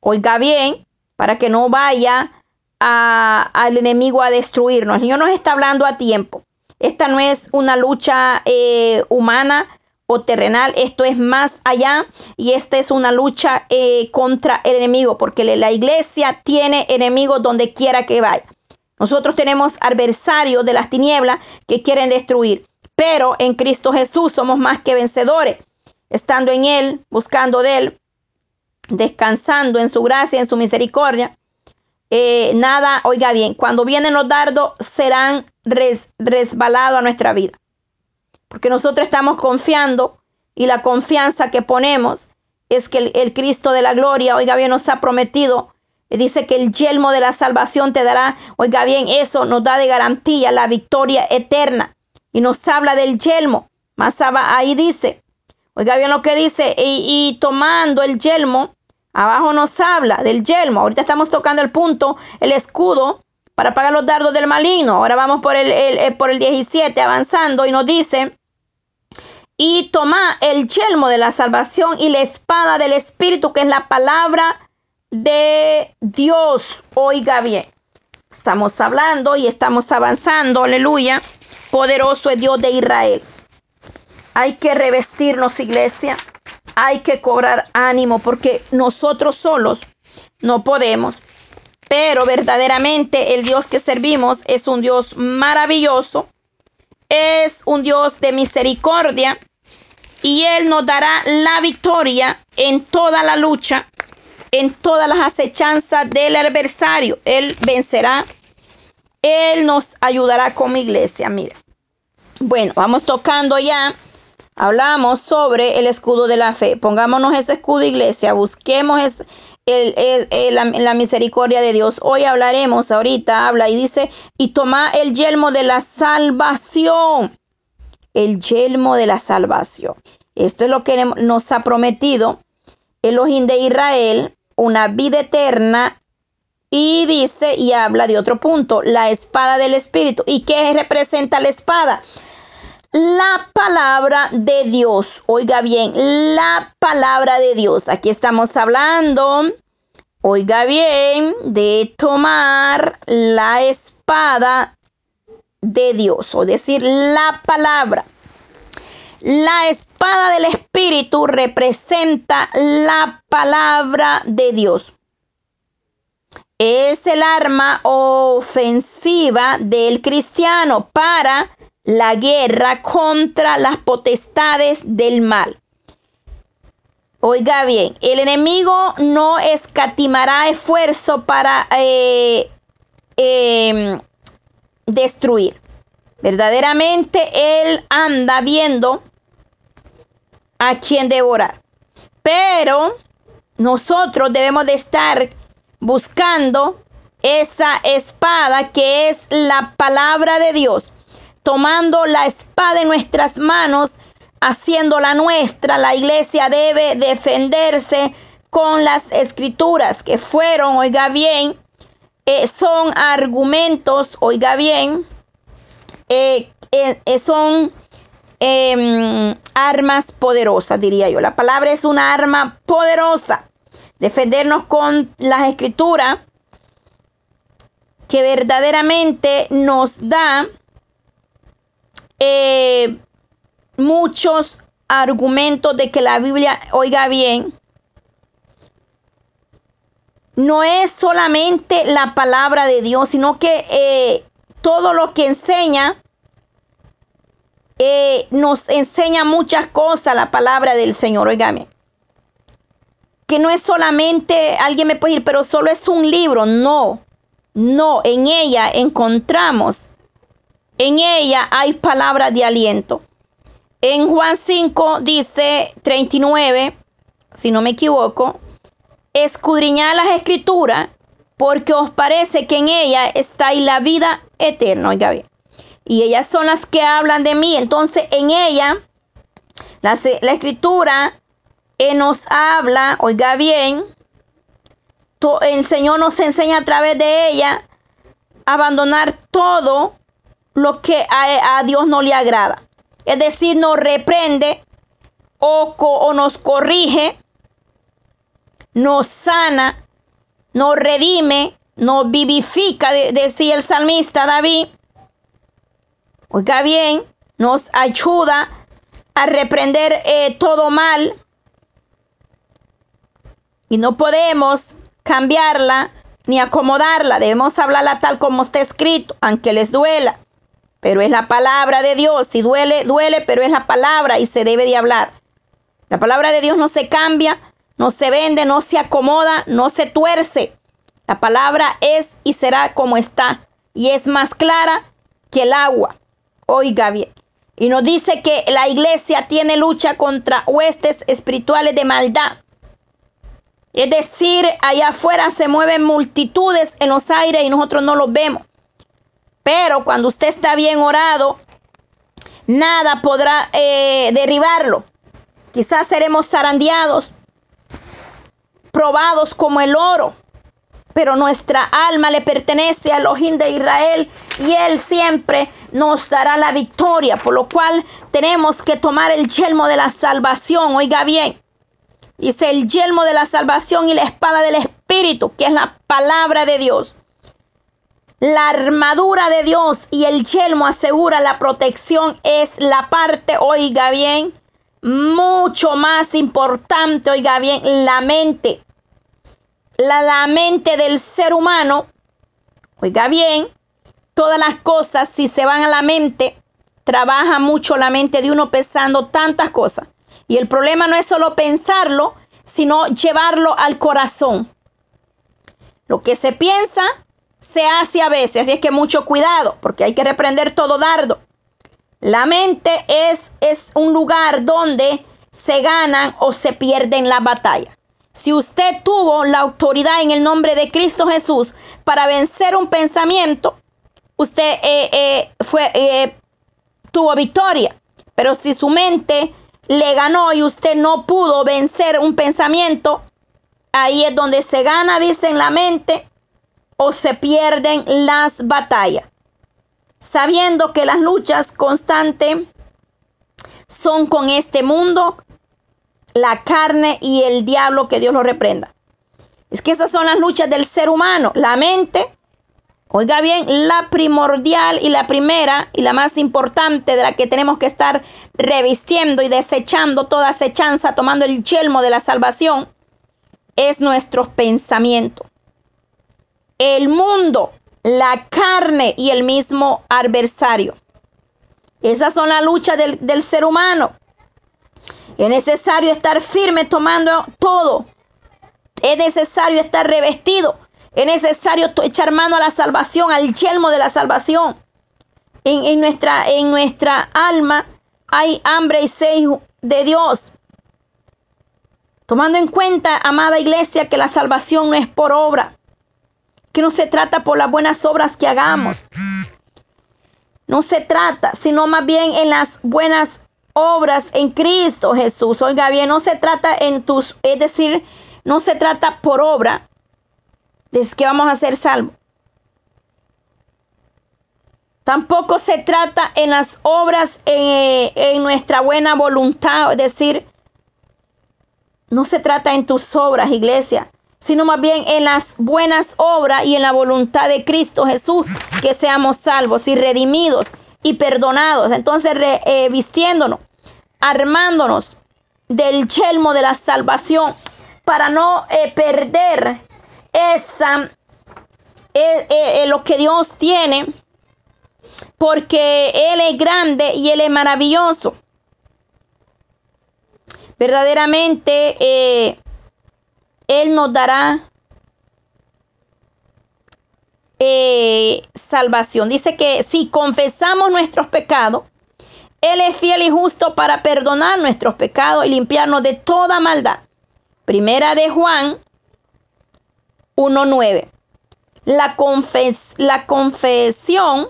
Oiga bien, para que no vaya al enemigo a destruirnos. El nos está hablando a tiempo. Esta no es una lucha eh, humana o terrenal, esto es más allá y esta es una lucha eh, contra el enemigo, porque la iglesia tiene enemigos donde quiera que vaya. Nosotros tenemos adversarios de las tinieblas que quieren destruir, pero en Cristo Jesús somos más que vencedores, estando en Él, buscando de Él, descansando en su gracia, en su misericordia. Eh, nada, oiga bien, cuando vienen los dardos serán resbalados a nuestra vida. Porque nosotros estamos confiando y la confianza que ponemos es que el, Cristo de la gloria, oiga bien, nos ha prometido. Dice que el yelmo de la salvación te dará, oiga bien, eso nos da de garantía la victoria eterna. Y nos habla del yelmo. Más ahí dice, oiga bien lo que dice, y tomando el yelmo Abajo nos habla del yelmo. Ahorita estamos tocando el punto, el escudo para pagar los dardos del maligno. Ahora vamos por el, eh, por el 17 avanzando y nos dice, y toma el yelmo de la salvación y la espada del Espíritu, que es la palabra de Dios. Oiga bien, estamos hablando y estamos avanzando, aleluya. Poderoso es Dios de Israel. Hay que revestirnos, iglesia hay que cobrar ánimo porque nosotros solos no podemos. Pero verdaderamente el Dios que servimos es un Dios maravilloso, es un Dios de misericordia y Él nos dará la victoria en toda la lucha, en todas las acechanzas del adversario. Él vencerá, Él nos ayudará como iglesia. Mira, bueno, vamos tocando ya Hablamos sobre el escudo de la fe. Pongámonos ese escudo, iglesia. Busquemos la, misericordia de Dios. Hoy hablaremos, ahorita habla y dice, y toma el yelmo de la salvación. El yelmo de la salvación. Esto es lo que nos ha prometido Elohim de Israel, una vida eterna. Y dice y habla de otro punto, la espada del Espíritu. ¿Y qué representa la espada? La palabra de Dios. Oiga bien, la palabra de Dios. Aquí estamos hablando, oiga bien, de tomar la espada de Dios, o decir la palabra. La espada del Espíritu representa la palabra de Dios. Es el arma ofensiva del cristiano para la guerra contra las potestades del mal. Oiga bien, el enemigo no escatimará esfuerzo para eh, em, destruir. Verdaderamente Él anda viendo a quien devorar. Pero nosotros debemos de estar buscando esa espada que es la palabra de Dios, tomando la espada en nuestras manos, haciéndola nuestra. La iglesia debe defenderse con las escrituras que fueron, oiga bien, eh, son argumentos, oiga bien, eh, eh, son em, armas poderosas, diría yo. La palabra es una arma poderosa. Defendernos con las escrituras que verdaderamente nos da eh, muchos argumentos de que la Biblia, oiga bien, no es solamente la palabra de Dios, sino que eh, todo lo que enseña eh, nos enseña muchas cosas la palabra del Señor, oígame. Que no es solamente, alguien me puede decir, pero solo es un libro. No, no, en ella encontramos, en ella hay palabras de aliento. En Juan 5 dice 39, si no me equivoco, escudriñad las escrituras porque os parece que en ella está la vida eterna. Oiga bien. Y ellas son las que hablan de mí. Entonces en ella, la, escritura eh, nos habla, oiga bien, el Señor nos enseña a través de ella abandonar todo lo que a, Dios no le agrada. Es decir, nos reprende o, o nos corrige, nos sana, nos redime, nos vivifica, decía el salmista David. Oiga bien, nos ayuda a reprender eh, todo mal. Y no podemos cambiarla ni acomodarla. Debemos hablarla tal como está escrito, aunque les duela. Pero es la palabra de Dios. Si duele, duele, pero es la palabra y se debe de hablar. La palabra de Dios no se cambia, no se vende, no se acomoda, no se tuerce. La palabra es y será como está. Y es más clara que el agua. Oiga bien. Y nos dice que la iglesia tiene lucha contra huestes espirituales de maldad. Es decir, allá afuera se mueven multitudes en los aires y nosotros no los vemos. Pero cuando usted está bien orado, nada podrá eh, derribarlo. Quizás seremos zarandeados, probados como el oro, pero nuestra alma le pertenece a Elohim de Israel y Él siempre nos dará la victoria, por lo cual tenemos que tomar el yelmo de la salvación, oiga bien, dice el yelmo de la salvación y la espada del Espíritu, que es la palabra de Dios. La armadura de Dios y el yelmo asegura la protección, es la parte, oiga bien, mucho más importante, oiga bien, la mente la, mente del ser humano, oiga bien, todas las cosas, si se van a la mente, trabaja mucho la mente de uno pensando tantas cosas. Y el problema no es solo pensarlo, sino llevarlo al corazón. Lo que se piensa, se hace a veces. Así es que mucho cuidado, porque hay que reprender todo dardo. La mente es, es un lugar donde se ganan o se pierden la batalla. Si usted tuvo la autoridad en el nombre de Cristo Jesús para vencer un pensamiento, usted eh, eh, fue, eh, tuvo victoria. Pero si su mente le ganó y usted no pudo vencer un pensamiento, ahí es donde se gana, dicen la mente, o se pierden las batallas. Sabiendo que las luchas constantes son con este mundo, la carne y el diablo, que Dios lo reprenda. Es que esas son las luchas del ser humano. La mente, oiga bien, la primordial y la primera y la más importante de la que tenemos que estar revistiendo y desechando toda acechanza, tomando el yelmo de la salvación, es nuestros pensamientos. El mundo, la carne y el mismo adversario. Esas son las luchas del, del ser humano. Es necesario estar firme tomando todo. Es necesario estar revestido. Es necesario echar mano a la salvación, al yelmo de la salvación. en, nuestra, en nuestra alma hay hambre y sed de Dios. Tomando en cuenta, amada iglesia, que la salvación no es por obra, que no se trata por las buenas obras que hagamos. No se trata, sino más bien en las buenas obras en Cristo Jesús. Oiga bien, no se trata en tus, es decir, no se trata por obra, de que vamos a ser salvos. Tampoco se trata en las obras, en, en, nuestra buena voluntad, es decir, no se trata en tus obras, iglesia, sino más bien en las buenas obras y en la voluntad de Cristo Jesús, que seamos salvos y redimidos y perdonados. Entonces, eh, vistiéndonos, armándonos del yelmo de la salvación para no eh, perder esa, eh, lo que Dios tiene, porque Él es grande y Él es maravilloso. Verdaderamente, Él nos dará eh, salvación. Dice que si confesamos nuestros pecados, Él es fiel y justo para perdonar nuestros pecados y limpiarnos de toda maldad. Primera de Juan 1.9. La, la confesión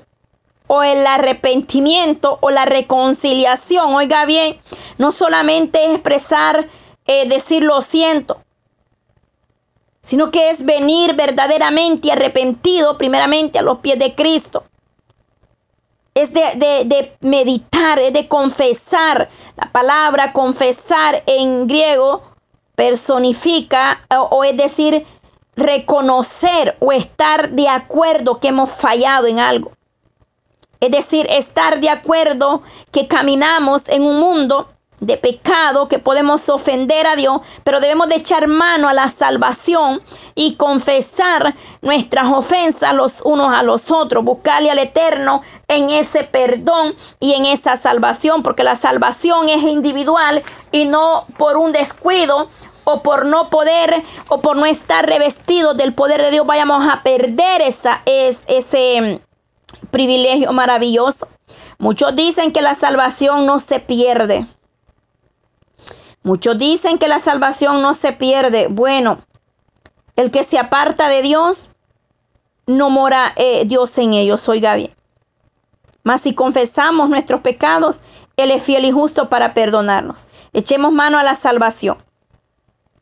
o el arrepentimiento o la reconciliación, oiga bien, no solamente es expresar, eh, decir lo siento, sino que es venir verdaderamente arrepentido primeramente a los pies de Cristo. Es de, meditar, es de confesar. La palabra confesar en griego personifica o, es decir, reconocer o estar de acuerdo que hemos fallado en algo. Es decir, estar de acuerdo que caminamos en un mundo de pecado que podemos ofender a Dios, pero debemos de echar mano a la salvación y confesar nuestras ofensas los unos a los otros, buscarle al Eterno en ese perdón y en esa salvación, porque la salvación es individual y no por un descuido o por no poder o por no estar revestidos del poder de Dios vayamos a perder esa, es, ese privilegio maravilloso. Muchos dicen que la salvación no se pierde. Muchos dicen que la salvación no se pierde. Bueno, el que se aparta de Dios, no mora eh, Dios en ellos, oiga bien. Mas si confesamos nuestros pecados, Él es fiel y justo para perdonarnos. Echemos mano a la salvación.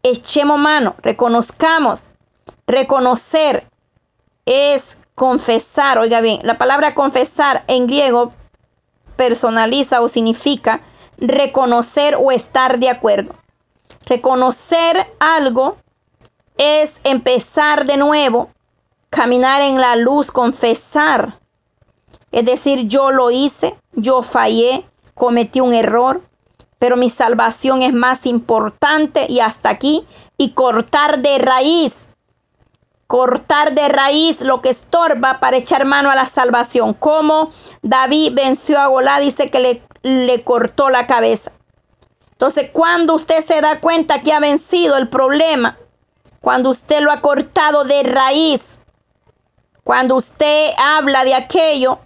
Echemos mano, reconozcamos. Reconocer es confesar, oiga bien, la palabra confesar en griego personaliza o significa reconocer o estar de acuerdo. Reconocer algo es empezar de nuevo, caminar en la luz, confesar. Es decir, yo lo hice, yo fallé, cometí un error, pero mi salvación es más importante y hasta aquí. Y cortar de raíz, cortar de raíz lo que estorba para echar mano a la salvación. Como David venció a Golá, dice que le le cortó la cabeza. Entonces, cuando usted se da cuenta que ha vencido el problema, cuando usted lo ha cortado de raíz, cuando usted habla de aquello,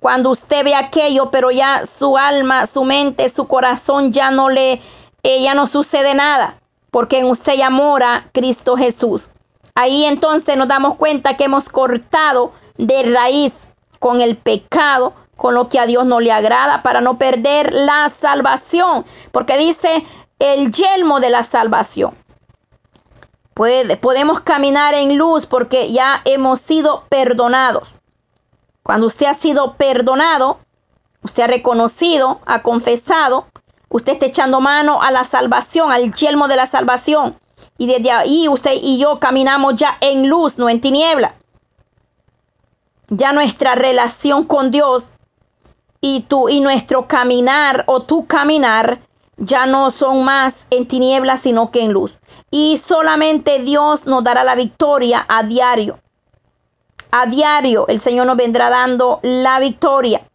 cuando usted ve aquello, pero ya su alma, su mente, su corazón ya no le, eh, ya no sucede nada, porque en usted ya mora Cristo Jesús. Ahí entonces nos damos cuenta que hemos cortado de raíz con el pecado, con lo que a Dios no le agrada para no perder la salvación. Porque dice el yelmo de la salvación. Podemos caminar en luz porque ya hemos sido perdonados. Cuando usted ha sido perdonado, usted ha reconocido, ha confesado, usted está echando mano a la salvación, al yelmo de la salvación. Y desde ahí usted y yo caminamos ya en luz, no en tiniebla. Ya nuestra relación con Dios y tú y nuestro caminar o tu caminar ya no son más en tinieblas sino que en luz. Y solamente Dios nos dará la victoria a diario. A diario el Señor nos vendrá dando la victoria.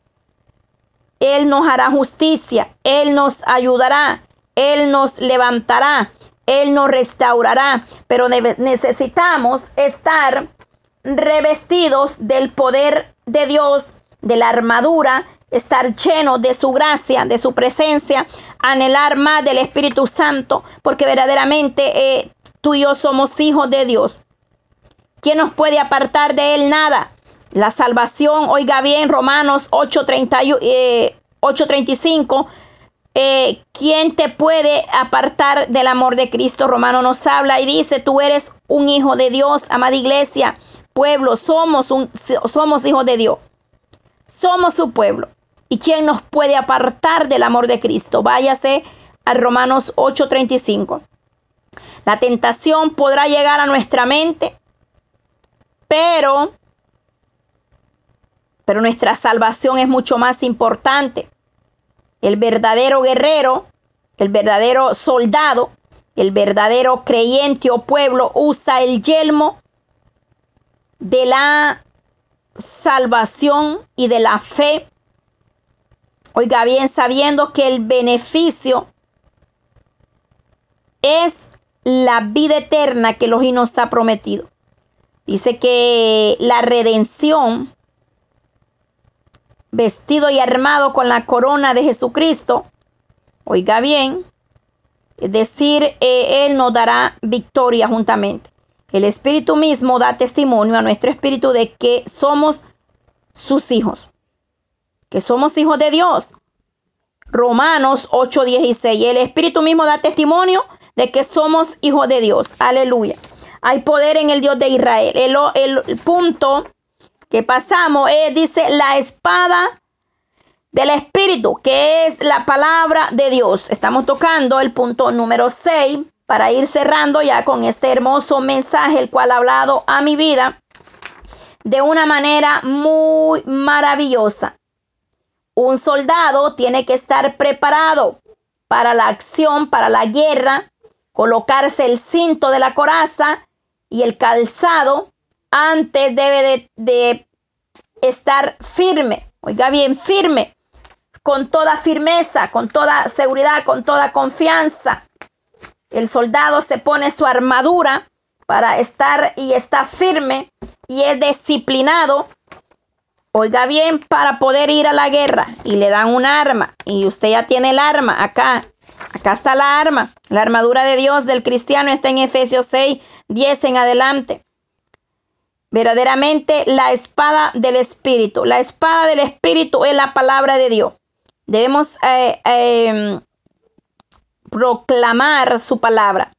Él nos hará justicia, Él nos ayudará, Él nos levantará, Él nos restaurará. Pero necesitamos estar revestidos del poder de Dios de la armadura, estar lleno de su gracia, de su presencia, anhelar más del Espíritu Santo, porque verdaderamente eh, tú y yo somos hijos de Dios. ¿Quién nos puede apartar de Él? Nada. La salvación, oiga bien, Romanos 8:35. Eh, 8:35 eh, ¿Quién te puede apartar del amor de Cristo? Romano nos habla y dice, tú eres un hijo de Dios, amada iglesia, pueblo, somos, un, somos hijos de Dios. Somos su pueblo. ¿Y quién nos puede apartar del amor de Cristo? Váyase a Romanos 8:35. La tentación podrá llegar a nuestra mente, pero, pero nuestra salvación es mucho más importante. El verdadero guerrero, el verdadero soldado, el verdadero creyente o pueblo usa el yelmo de la salvación y de la fe. Oiga bien, sabiendo que el beneficio es la vida eterna que Elohim nos ha prometido. Dice que la redención vestido y armado con la corona de Jesucristo, oiga bien, decir, eh, Él nos dará victoria juntamente. El Espíritu mismo da testimonio a nuestro espíritu de que somos sus hijos, que somos hijos de Dios. Romanos 8:16. El Espíritu mismo da testimonio de que somos hijos de Dios. Aleluya. Hay poder en el Dios de Israel. El, el punto que pasamos es, dice, la espada del Espíritu, que es la palabra de Dios. Estamos tocando el punto número 6 para ir cerrando ya con este hermoso mensaje, el cual ha hablado a mi vida de una manera muy maravillosa. Un soldado tiene que estar preparado para la acción, para la guerra, colocarse el cinto de la coraza y el calzado antes debe de, estar firme, oiga bien, firme, con toda firmeza, con toda seguridad, con toda confianza. El soldado se pone su armadura para estar y está firme y es disciplinado. Oiga bien, para poder ir a la guerra y le dan un arma y usted ya tiene el arma acá. Acá está la arma. La armadura de Dios del cristiano está en Efesios 6, 10 en adelante verdaderamente la espada del Espíritu. La espada del Espíritu es la palabra de Dios. Debemos eh, em, proclamar su palabra.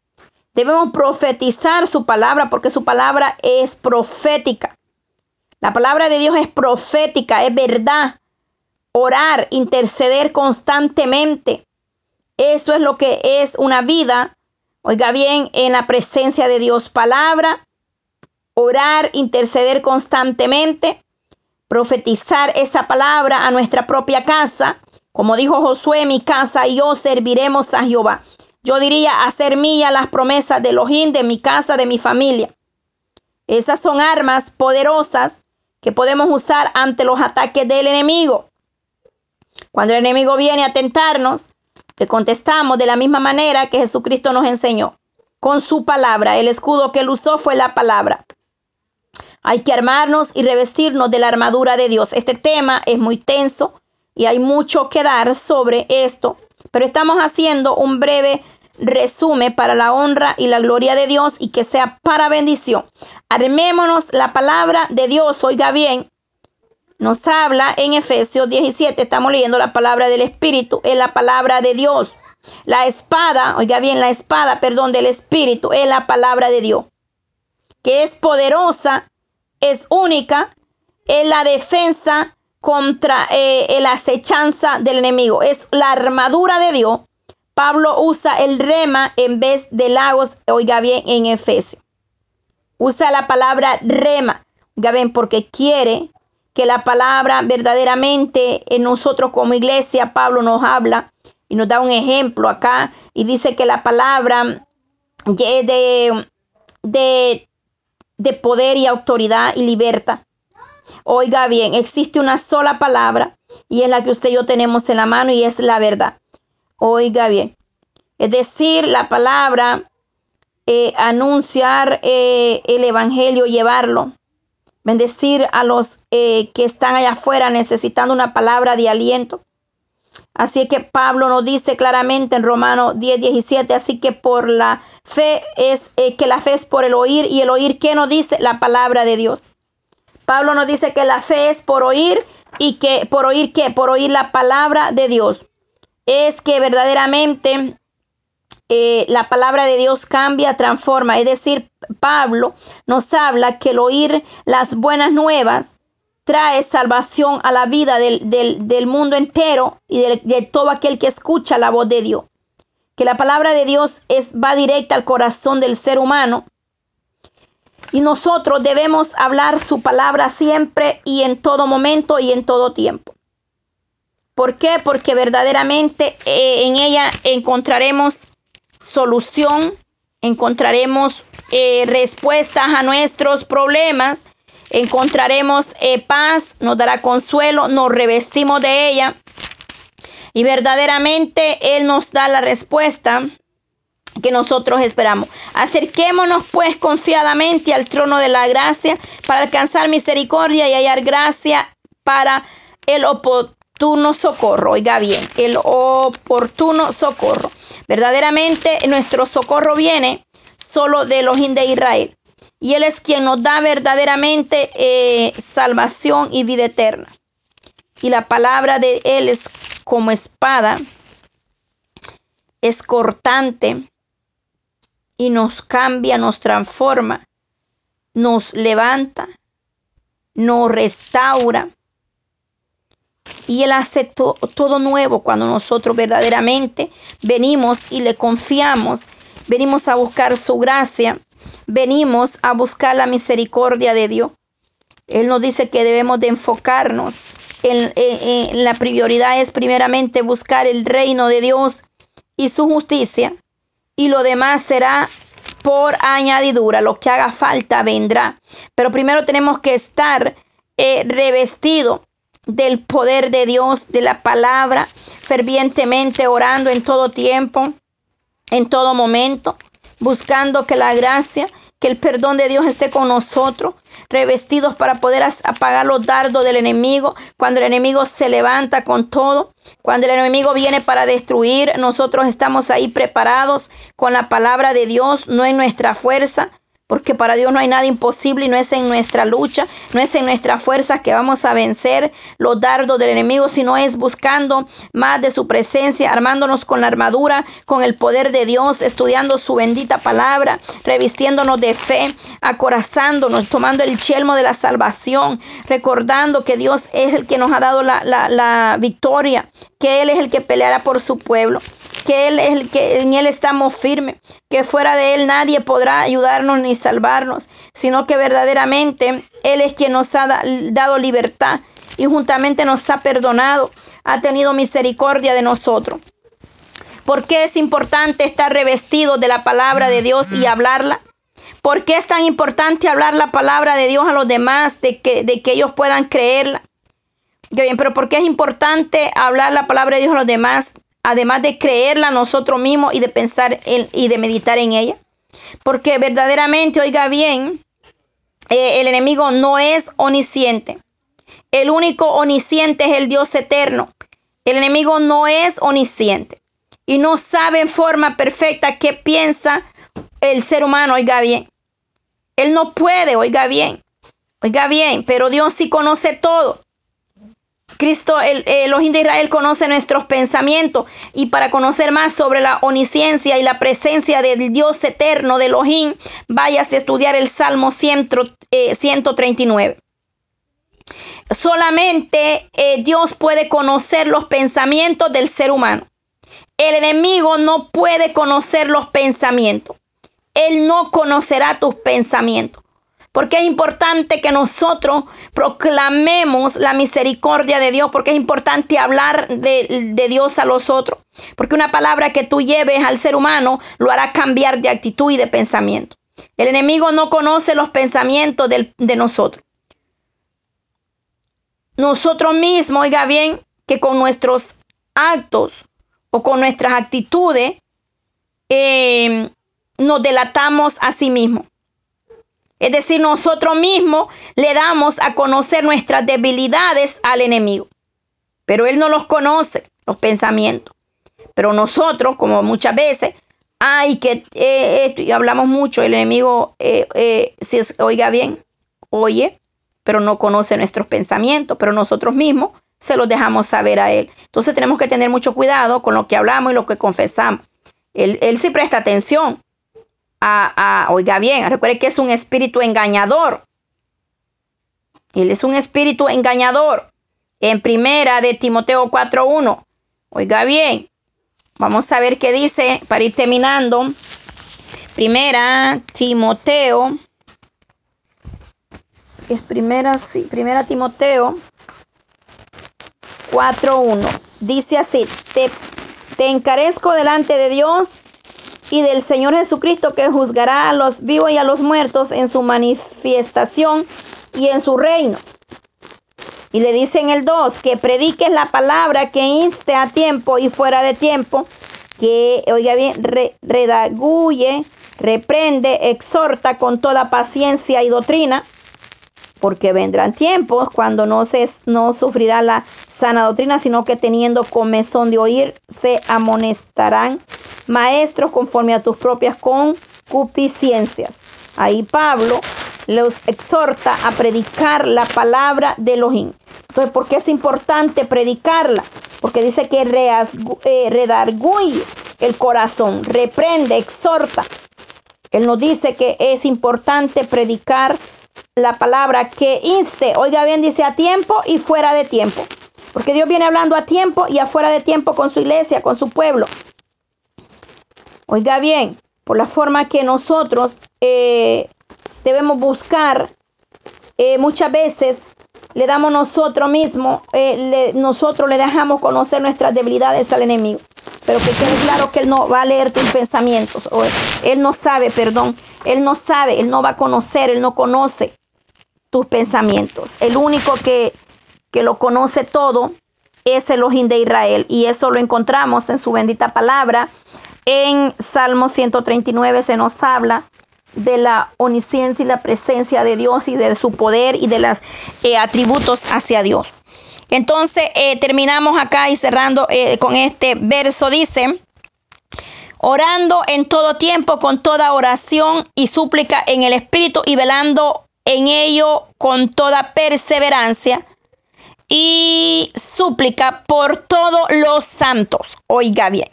Debemos profetizar su palabra porque su palabra es profética. La palabra de Dios es profética, es verdad. Orar, interceder constantemente. Eso es lo que es una vida, oiga bien, en la presencia de Dios. Palabra, orar, interceder constantemente, profetizar esa palabra a nuestra propia casa. Como dijo Josué, mi casa y yo serviremos a Jehová. Yo diría hacer mía las promesas de Elohim, de mi casa, de mi familia. Esas son armas poderosas que podemos usar ante los ataques del enemigo. Cuando el enemigo viene a tentarnos, le contestamos de la misma manera que Jesucristo nos enseñó, con su palabra. El escudo que él usó fue la palabra. Hay que armarnos y revestirnos de la armadura de Dios. Este tema es muy tenso y hay mucho que dar sobre esto, pero estamos haciendo un breve resumen para la honra y la gloria de Dios y que sea para bendición. Armémonos la palabra de Dios, oiga bien. Nos habla en Efesios 17, estamos leyendo la palabra del Espíritu, es la palabra de Dios. La espada, oiga bien, la espada, perdón, del Espíritu es la palabra de Dios, que es poderosa es única en la defensa contra eh, la acechanza del enemigo. Es la armadura de Dios. Pablo usa el rema en vez de lagos, oiga bien, en Efesio. Usa la palabra rema, oiga bien, porque quiere que la palabra verdaderamente en nosotros como iglesia, Pablo nos habla y nos da un ejemplo acá y dice que la palabra de, de de poder y autoridad y libertad. Oiga bien, existe una sola palabra y es la que usted y yo tenemos en la mano y es la verdad. Oiga bien. Es decir, la palabra, eh, anunciar eh, el Evangelio, llevarlo. Bendecir a los eh, que están allá afuera necesitando una palabra de aliento. Así que Pablo nos dice claramente en Romanos 10, 17, así que por la fe es eh, que la fe es por el oír y el oír, ¿qué nos dice? La palabra de Dios. Pablo nos dice que la fe es por oír y que por oír qué? Por oír la palabra de Dios. Es que verdaderamente eh, la palabra de Dios cambia, transforma. Es decir, Pablo nos habla que el oír las buenas nuevas trae salvación a la vida del, mundo entero y de, todo aquel que escucha la voz de Dios. Que la palabra de Dios es, va directa al corazón del ser humano. Y nosotros debemos hablar su palabra siempre y en todo momento y en todo tiempo. ¿Por qué? Porque verdaderamente eh, en ella encontraremos solución, encontraremos eh, respuestas a nuestros problemas encontraremos eh, paz, nos dará consuelo, nos revestimos de ella y verdaderamente Él nos da la respuesta que nosotros esperamos. Acerquémonos pues confiadamente al trono de la gracia para alcanzar misericordia y hallar gracia para el oportuno socorro. Oiga bien, el oportuno socorro. Verdaderamente nuestro socorro viene solo de los de Israel y Él es quien nos da verdaderamente eh, salvación y vida eterna. Y la palabra de Él es como espada, es cortante y nos cambia, nos transforma, nos levanta, nos restaura. Y Él hace todo nuevo cuando nosotros verdaderamente venimos y le confiamos, venimos a buscar su gracia venimos a buscar la misericordia de Dios. Él nos dice que debemos de enfocarnos en, la prioridad es primeramente buscar el reino de Dios y su justicia y lo demás será por añadidura, lo que haga falta vendrá. Pero primero tenemos que estar eh, revestido del poder de Dios, de la palabra, fervientemente orando en todo tiempo, en todo momento, buscando que la gracia que el perdón de Dios esté con nosotros, revestidos para poder apagar los dardos del enemigo. Cuando el enemigo se levanta con todo, cuando el enemigo viene para destruir, nosotros estamos ahí preparados con la palabra de Dios, no en nuestra fuerza, porque para Dios no hay nada imposible y no es en nuestra lucha, no es en nuestras fuerzas que vamos a vencer los dardos del enemigo, sino es buscando más de su presencia, armándonos con la armadura, con el poder de Dios, estudiando su bendita palabra, revistiéndonos de fe, acorazándonos, tomando el chelmo de la salvación, recordando que Dios es el que nos ha dado la, la victoria, que Él es el que peleará por su pueblo que Él el que en Él estamos firmes, que fuera de Él nadie podrá ayudarnos ni salvarnos, sino que verdaderamente Él es quien nos ha dado libertad y juntamente nos ha perdonado, ha tenido misericordia de nosotros. ¿Por qué es importante estar revestido de la palabra de Dios y hablarla? ¿Por qué es tan importante hablar la palabra de Dios a los demás, de que, de que ellos puedan creerla? Bien, pero ¿por qué es importante hablar la palabra de Dios a los demás? Además de creerla nosotros mismos y de pensar y de meditar en ella. Porque verdaderamente, oiga bien, eh, el enemigo no es omnisciente. El único omnisciente es el Dios eterno. El enemigo no es omnisciente y no sabe en forma perfecta qué piensa el ser humano, oiga bien. Él no puede, oiga bien. Oiga bien, pero Dios sí conoce todo. Cristo, el Elohim de Israel conoce nuestros pensamientos y para conocer más sobre la omnisciencia y la presencia del Dios eterno de Elohim, váyase a estudiar el Salmo 139. Eh, Solamente eh, Dios puede conocer los pensamientos del ser humano. El enemigo no puede conocer los pensamientos. Él no conocerá tus pensamientos. Porque es importante que nosotros proclamemos la misericordia de Dios, porque es importante hablar de, Dios a los otros. Porque una palabra que tú lleves al ser humano lo hará cambiar de actitud y de pensamiento. El enemigo no conoce los pensamientos de nosotros. Nosotros mismos, oiga bien, que con nuestros actos o con nuestras actitudes eh, nos delatamos a sí mismos. Es decir, nosotros mismos le damos a conocer nuestras debilidades al enemigo. Pero él no los conoce, los pensamientos. Pero nosotros, como muchas veces, ay, que eh, y hablamos mucho, el enemigo, eh, eh, si oiga bien, oye, pero no conoce nuestros pensamientos, pero nosotros mismos se los dejamos saber a él. Entonces tenemos que tener mucho cuidado con lo que hablamos y lo que confesamos. Él, él sí presta atención, a, oiga bien, recuerde que es un espíritu engañador. Él es un espíritu engañador. En primera de Timoteo 4.1. Oiga bien, vamos a ver qué dice para ir terminando. Primera Timoteo. Es primera, sí, primera Timoteo 4.1. Dice así, te, te encarezco delante de Dios y del Señor Jesucristo que juzgará a los vivos y a los muertos en su manifestación y en su reino. Y le dice en el 2 que prediques la palabra que inste a tiempo y fuera de tiempo, que, oiga bien, redaguye, reprende, exhorta con toda paciencia y doctrina, porque vendrán tiempos cuando no se no sufrirá la sana doctrina, sino que teniendo comezón de oír, se amonestarán maestros conforme a tus propias concupiscencias. Ahí Pablo los exhorta a predicar la palabra de Elohim. Entonces, ¿por qué es importante predicarla? Porque dice que eh, redarguye el corazón, reprende, exhorta. Él nos dice que es importante predicar la palabra que inste, oiga bien, dice a tiempo y fuera de tiempo. Porque Dios viene hablando a tiempo y afuera de tiempo con su iglesia, con su pueblo. Oiga bien, por la forma que nosotros eh, debemos buscar, eh, muchas veces le damos nosotros mismos, eh, nosotros le dejamos conocer nuestras debilidades al enemigo. Pero que quede claro que él no va a leer tus pensamientos. O él no sabe, perdón. Él no sabe, él no va a conocer, él no conoce tus pensamientos. El único que, que lo conoce todo es el Elohim de Israel. Y eso lo encontramos en su bendita palabra en Salmo 139 se nos habla de la omnisciencia y la presencia de Dios y de su poder y de los eh, atributos hacia Dios. Entonces, eh, terminamos acá y cerrando eh, con este verso, dice, orando en todo tiempo con toda oración y súplica en el Espíritu y velando en ello con toda perseverancia y súplica por todos los santos. Oiga bien,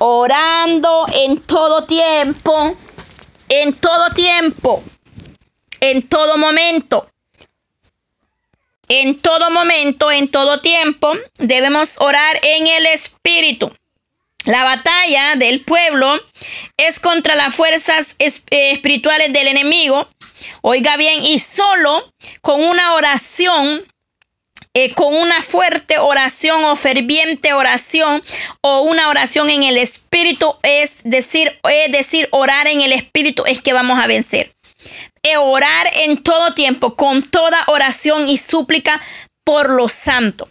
orando en todo tiempo, en todo tiempo, en todo momento. En todo momento, en todo tiempo, debemos orar en el Espíritu. La batalla del pueblo es contra las fuerzas eh, espirituales del enemigo. Oiga bien, y solo con una oración eh, con una fuerte oración o ferviente oración o una oración en el espíritu, es decir, es decir, orar en el espíritu es que vamos a vencer. E orar en todo tiempo, con toda oración y súplica por los santos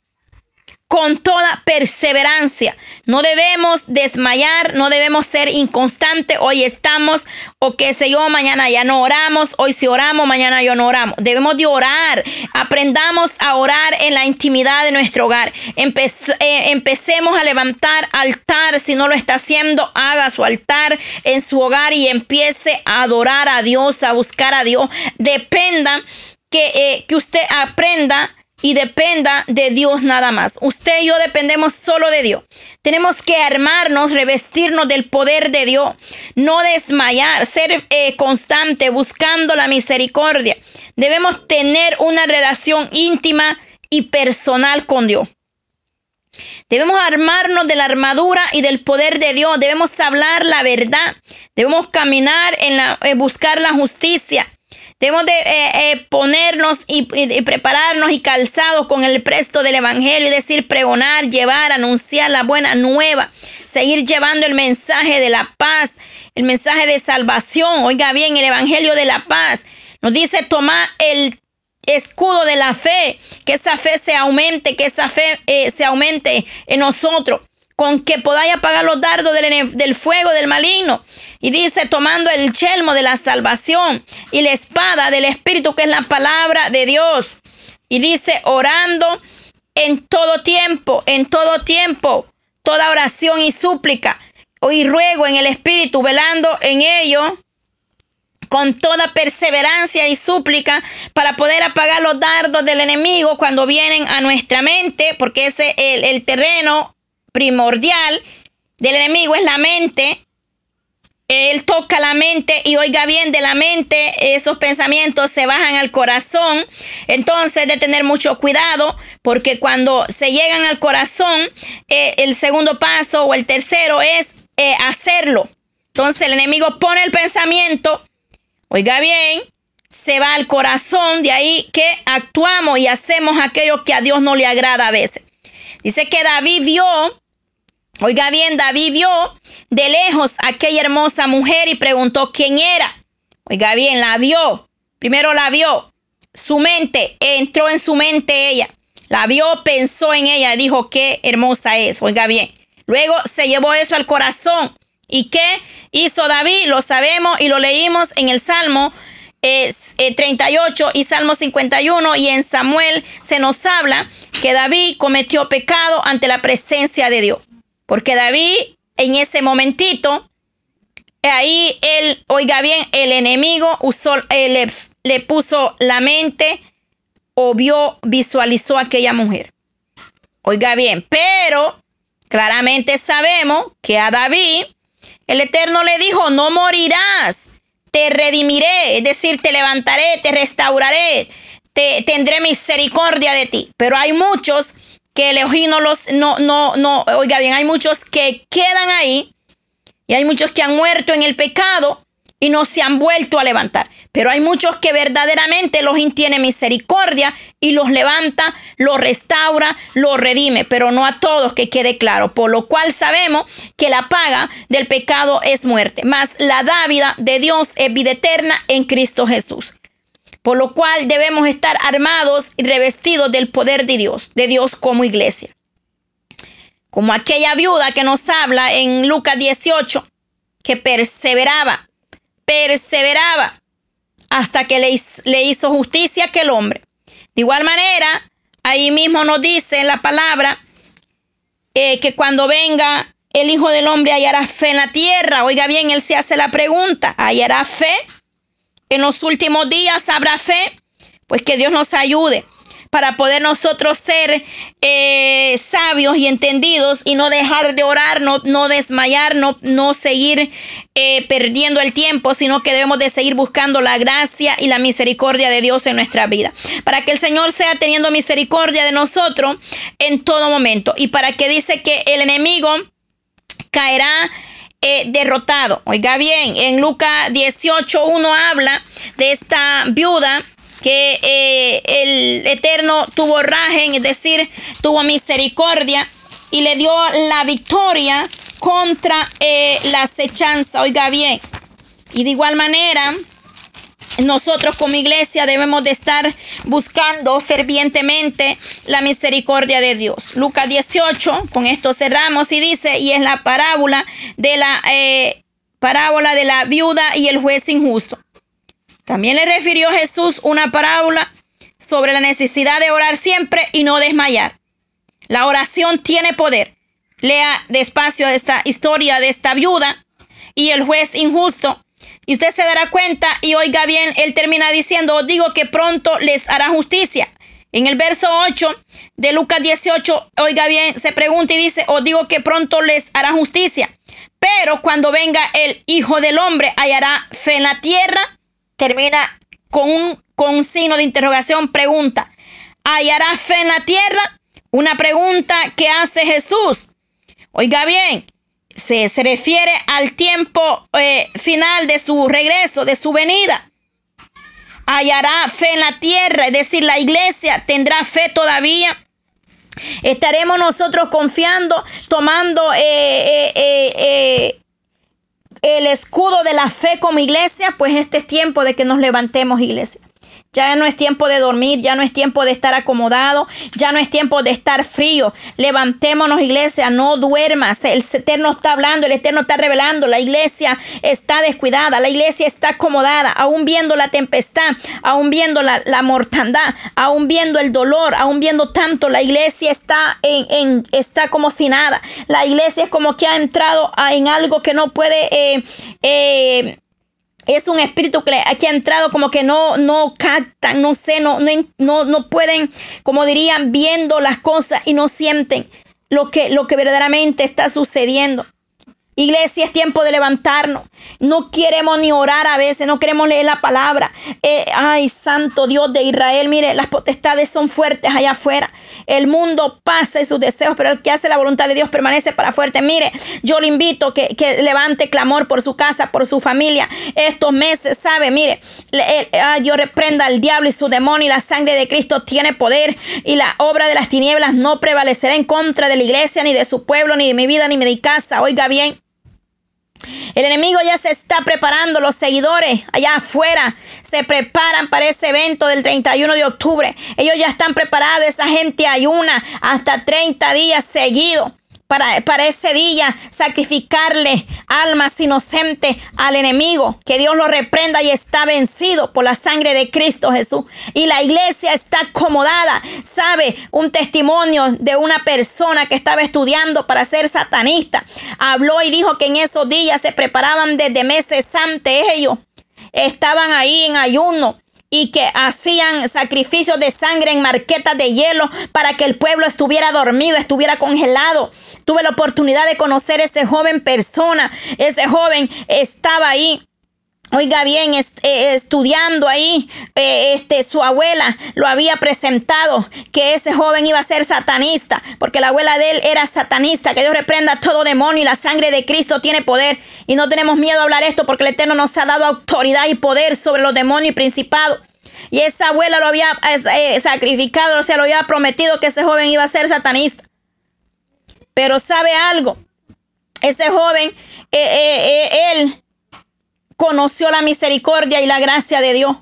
con toda perseverancia. No debemos desmayar, no debemos ser inconstantes. Hoy estamos, o qué sé yo, mañana ya no oramos. Hoy si oramos, mañana ya no oramos. Debemos de orar. Aprendamos a orar en la intimidad de nuestro hogar. Eh, empecemos a levantar altar. Si no lo está haciendo, haga su altar en su hogar y empiece a adorar a Dios, a buscar a Dios. Dependa que, eh, que usted aprenda y dependa de Dios nada más. Usted y yo dependemos solo de Dios. Tenemos que armarnos, revestirnos del poder de Dios, no desmayar, ser eh, constante buscando la misericordia. Debemos tener una relación íntima y personal con Dios. Debemos armarnos de la armadura y del poder de Dios. Debemos hablar la verdad. Debemos caminar en la, eh, buscar la justicia. Debemos de eh, eh, ponernos y, prepararnos y calzados con el presto del Evangelio, y decir, pregonar, llevar, anunciar la buena nueva, seguir llevando el mensaje de la paz, el mensaje de salvación. Oiga bien, el Evangelio de la paz. Nos dice, tomar el escudo de la fe, que esa fe se aumente, que esa fe eh, se aumente en nosotros. Con que podáis apagar los dardos del, fuego del maligno. Y dice, tomando el chelmo de la salvación y la espada del Espíritu, que es la palabra de Dios. Y dice, orando en todo tiempo, en todo tiempo, toda oración y súplica. Y ruego en el Espíritu, velando en ello con toda perseverancia y súplica para poder apagar los dardos del enemigo cuando vienen a nuestra mente, porque ese es el, terreno primordial del enemigo, es la mente. Él toca la mente y oiga bien de la mente, esos pensamientos se bajan al corazón. Entonces, de tener mucho cuidado, porque cuando se llegan al corazón, eh, el segundo paso o el tercero es eh, hacerlo. Entonces, el enemigo pone el pensamiento Oiga bien, se va al corazón, de ahí que actuamos y hacemos aquello que a Dios no le agrada a veces. Dice que David vio, oiga bien, David vio de lejos aquella hermosa mujer y preguntó quién era. Oiga bien, la vio. Primero la vio. Su mente, entró en su mente ella. La vio, pensó en ella, dijo qué hermosa es. Oiga bien. Luego se llevó eso al corazón. ¿Y qué hizo David? Lo sabemos y lo leímos en el Salmo 38 eh, y Salmo 51 y en Samuel se nos habla que David cometió pecado ante la presencia de Dios. Porque David en ese momentito, ahí él, oiga bien, el enemigo usó, le, le puso la mente o vio, visualizó a aquella mujer. Oiga bien, pero claramente sabemos que a David el Eterno le dijo, no morirás, te redimiré, es decir, te levantaré, te restauraré, te tendré misericordia de ti. Pero hay muchos que Elohim no los, no, no, no, oiga bien, hay muchos que quedan ahí y hay muchos que han muerto en el pecado y no se han vuelto a levantar. Pero hay muchos que verdaderamente los tiene misericordia y los levanta, los restaura, los redime, pero no a todos que quede claro. Por lo cual sabemos que la paga del pecado es muerte, mas la dávida de Dios es vida eterna en Cristo Jesús. Por lo cual debemos estar armados y revestidos del poder de Dios, de Dios como iglesia. Como aquella viuda que nos habla en Lucas 18, que perseveraba perseveraba hasta que le, hizo justicia aquel hombre. De igual manera, ahí mismo nos dice en la palabra eh, que cuando venga el Hijo del Hombre hallará fe en la tierra. Oiga bien, él se hace la pregunta, ¿hallará fe? En los últimos días habrá fe. Pues que Dios nos ayude para poder nosotros ser eh, sabios y entendidos y no dejar de orar, no, no desmayar, no, no seguir eh, perdiendo el tiempo, sino que debemos de seguir buscando la gracia y la misericordia de Dios en nuestra vida. Para que el Señor sea teniendo misericordia de nosotros en todo momento. Y para que dice que el enemigo caerá eh, derrotado. Oiga bien, en Lucas 18.1 habla de esta viuda que eh, el Eterno tuvo rajen, es decir, tuvo misericordia y le dio la victoria contra eh, la acechanza. Oiga bien. Y de igual manera, nosotros como iglesia debemos de estar buscando fervientemente la misericordia de Dios. Lucas 18, con esto cerramos y dice, y es la parábola de la eh, parábola de la viuda y el juez injusto. También le refirió Jesús una parábola sobre la necesidad de orar siempre y no desmayar. La oración tiene poder. Lea despacio esta historia de esta viuda y el juez injusto. Y usted se dará cuenta y oiga bien, él termina diciendo, os digo que pronto les hará justicia. En el verso 8 de Lucas 18, oiga bien, se pregunta y dice, os digo que pronto les hará justicia. Pero cuando venga el Hijo del Hombre, hallará fe en la tierra termina con un, con signo de interrogación, pregunta, ¿hallará fe en la tierra? Una pregunta que hace Jesús. Oiga bien, se, se refiere al tiempo eh, final de su regreso, de su venida. ¿Hallará fe en la tierra? Es decir, la iglesia tendrá fe todavía. Estaremos nosotros confiando, tomando eh, eh, el escudo de la fe como iglesia, pues este es tiempo de que nos levantemos, iglesia. Ya no es tiempo de dormir, ya no es tiempo de estar acomodado, ya no es tiempo de estar frío. Levantémonos, iglesia, no duermas. El Eterno está hablando, el Eterno está revelando. La iglesia está descuidada, la iglesia está acomodada, aún viendo la tempestad, aún viendo la, mortandad, aún viendo el dolor, aún viendo tanto. La iglesia está, en, está como si nada. La iglesia es como que ha entrado en algo que no puede... Eh, eh, es un espíritu que aquí ha entrado como que no, no captan, no sé, no, no, no pueden, como dirían, viendo las cosas y no sienten lo que, lo que verdaderamente está sucediendo. Iglesia, es tiempo de levantarnos. No queremos ni orar a veces, no queremos leer la palabra. Eh, ay, Santo Dios de Israel, mire, las potestades son fuertes allá afuera. El mundo pasa en sus deseos, pero el que hace la voluntad de Dios permanece para fuerte. Mire, yo le invito que, que levante clamor por su casa, por su familia. Estos meses, ¿sabe? Mire, ay, Dios reprenda al diablo y su demonio y la sangre de Cristo tiene poder y la obra de las tinieblas no prevalecerá en contra de la iglesia, ni de su pueblo, ni de mi vida, ni de mi casa. Oiga bien. El enemigo ya se está preparando, los seguidores allá afuera se preparan para ese evento del 31 de octubre. Ellos ya están preparados, esa gente ayuna hasta 30 días seguidos para, ese día sacrificarle almas inocentes al enemigo. Que Dios lo reprenda y está vencido por la sangre de Cristo Jesús. Y la iglesia está acomodada. ¿Sabe? Un testimonio de una persona que estaba estudiando para ser satanista. Habló y dijo que en esos días se preparaban desde meses antes ellos. Estaban ahí en ayuno y que hacían sacrificios de sangre en marquetas de hielo para que el pueblo estuviera dormido, estuviera congelado. Tuve la oportunidad de conocer a ese joven persona. Ese joven estaba ahí. Oiga bien, eh, estudiando ahí, eh, este, su abuela lo había presentado que ese joven iba a ser satanista, porque la abuela de él era satanista, que Dios reprenda todo demonio y la sangre de Cristo tiene poder. Y no tenemos miedo a hablar esto porque el Eterno nos ha dado autoridad y poder sobre los demonios y principados. Y esa abuela lo había eh, sacrificado, o sea, lo había prometido que ese joven iba a ser satanista. Pero sabe algo, ese joven, él conoció la misericordia y la gracia de Dios.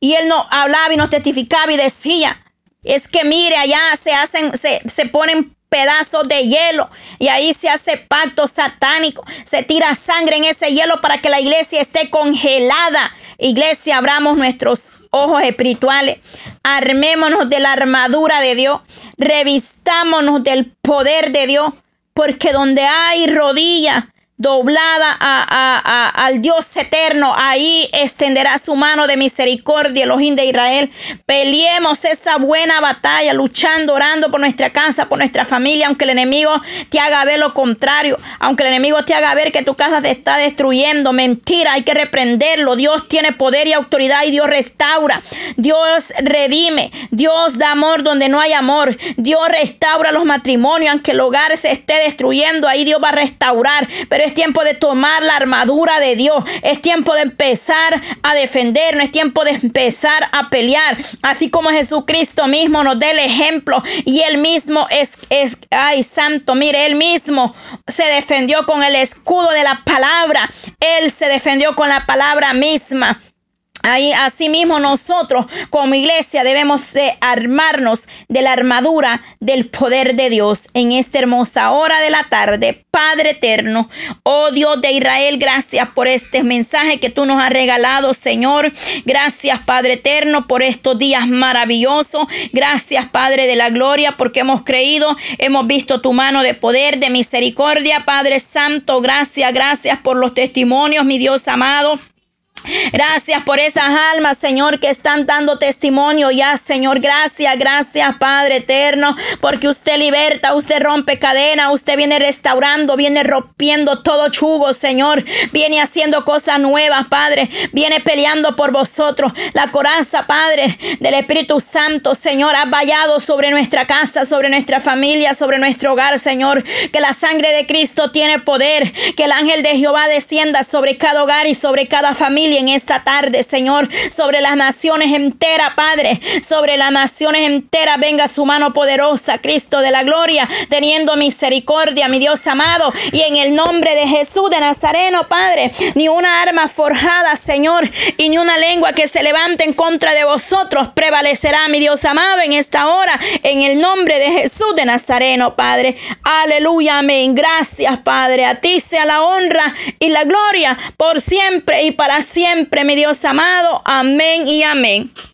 Y él no hablaba y nos testificaba y decía, es que mire, allá se hacen, se, se ponen pedazos de hielo y ahí se hace pacto satánico, se tira sangre en ese hielo para que la iglesia esté congelada. Iglesia, abramos nuestros ojos espirituales, armémonos de la armadura de Dios, revistámonos del poder de Dios, porque donde hay rodillas, doblada a, al Dios eterno, ahí extenderá su mano de misericordia, el ojín de Israel. Peleemos esa buena batalla, luchando, orando por nuestra casa, por nuestra familia, aunque el enemigo te haga ver lo contrario, aunque el enemigo te haga ver que tu casa se está destruyendo. Mentira, hay que reprenderlo. Dios tiene poder y autoridad y Dios restaura. Dios redime. Dios da amor donde no hay amor. Dios restaura los matrimonios, aunque el hogar se esté destruyendo, ahí Dios va a restaurar. Pero es tiempo de tomar la armadura de Dios. Es tiempo de empezar a defendernos. Es tiempo de empezar a pelear. Así como Jesucristo mismo nos da el ejemplo. Y él mismo es, es, ay santo, mire, él mismo se defendió con el escudo de la palabra. Él se defendió con la palabra misma. Ahí, asimismo, nosotros como iglesia debemos de armarnos de la armadura del poder de Dios en esta hermosa hora de la tarde. Padre eterno, oh Dios de Israel, gracias por este mensaje que tú nos has regalado, Señor. Gracias, Padre eterno, por estos días maravillosos. Gracias, Padre de la gloria, porque hemos creído, hemos visto tu mano de poder, de misericordia, Padre Santo. Gracias, gracias por los testimonios, mi Dios amado. Gracias por esas almas, Señor, que están dando testimonio ya, Señor. Gracias, gracias, Padre eterno, porque usted liberta, usted rompe cadena, usted viene restaurando, viene rompiendo todo chugo, Señor. Viene haciendo cosas nuevas, Padre. Viene peleando por vosotros. La coraza, Padre, del Espíritu Santo, Señor, ha vallado sobre nuestra casa, sobre nuestra familia, sobre nuestro hogar, Señor. Que la sangre de Cristo tiene poder. Que el ángel de Jehová descienda sobre cada hogar y sobre cada familia en esta tarde, Señor, sobre las naciones enteras, Padre, sobre las naciones enteras, venga su mano poderosa, Cristo de la gloria, teniendo misericordia, mi Dios amado, y en el nombre de Jesús de Nazareno, Padre, ni una arma forjada, Señor, y ni una lengua que se levante en contra de vosotros prevalecerá, mi Dios amado, en esta hora, en el nombre de Jesús de Nazareno, Padre. Aleluya, amén. Gracias, Padre. A ti sea la honra y la gloria por siempre y para siempre, mi Dios amado. Amén y amén.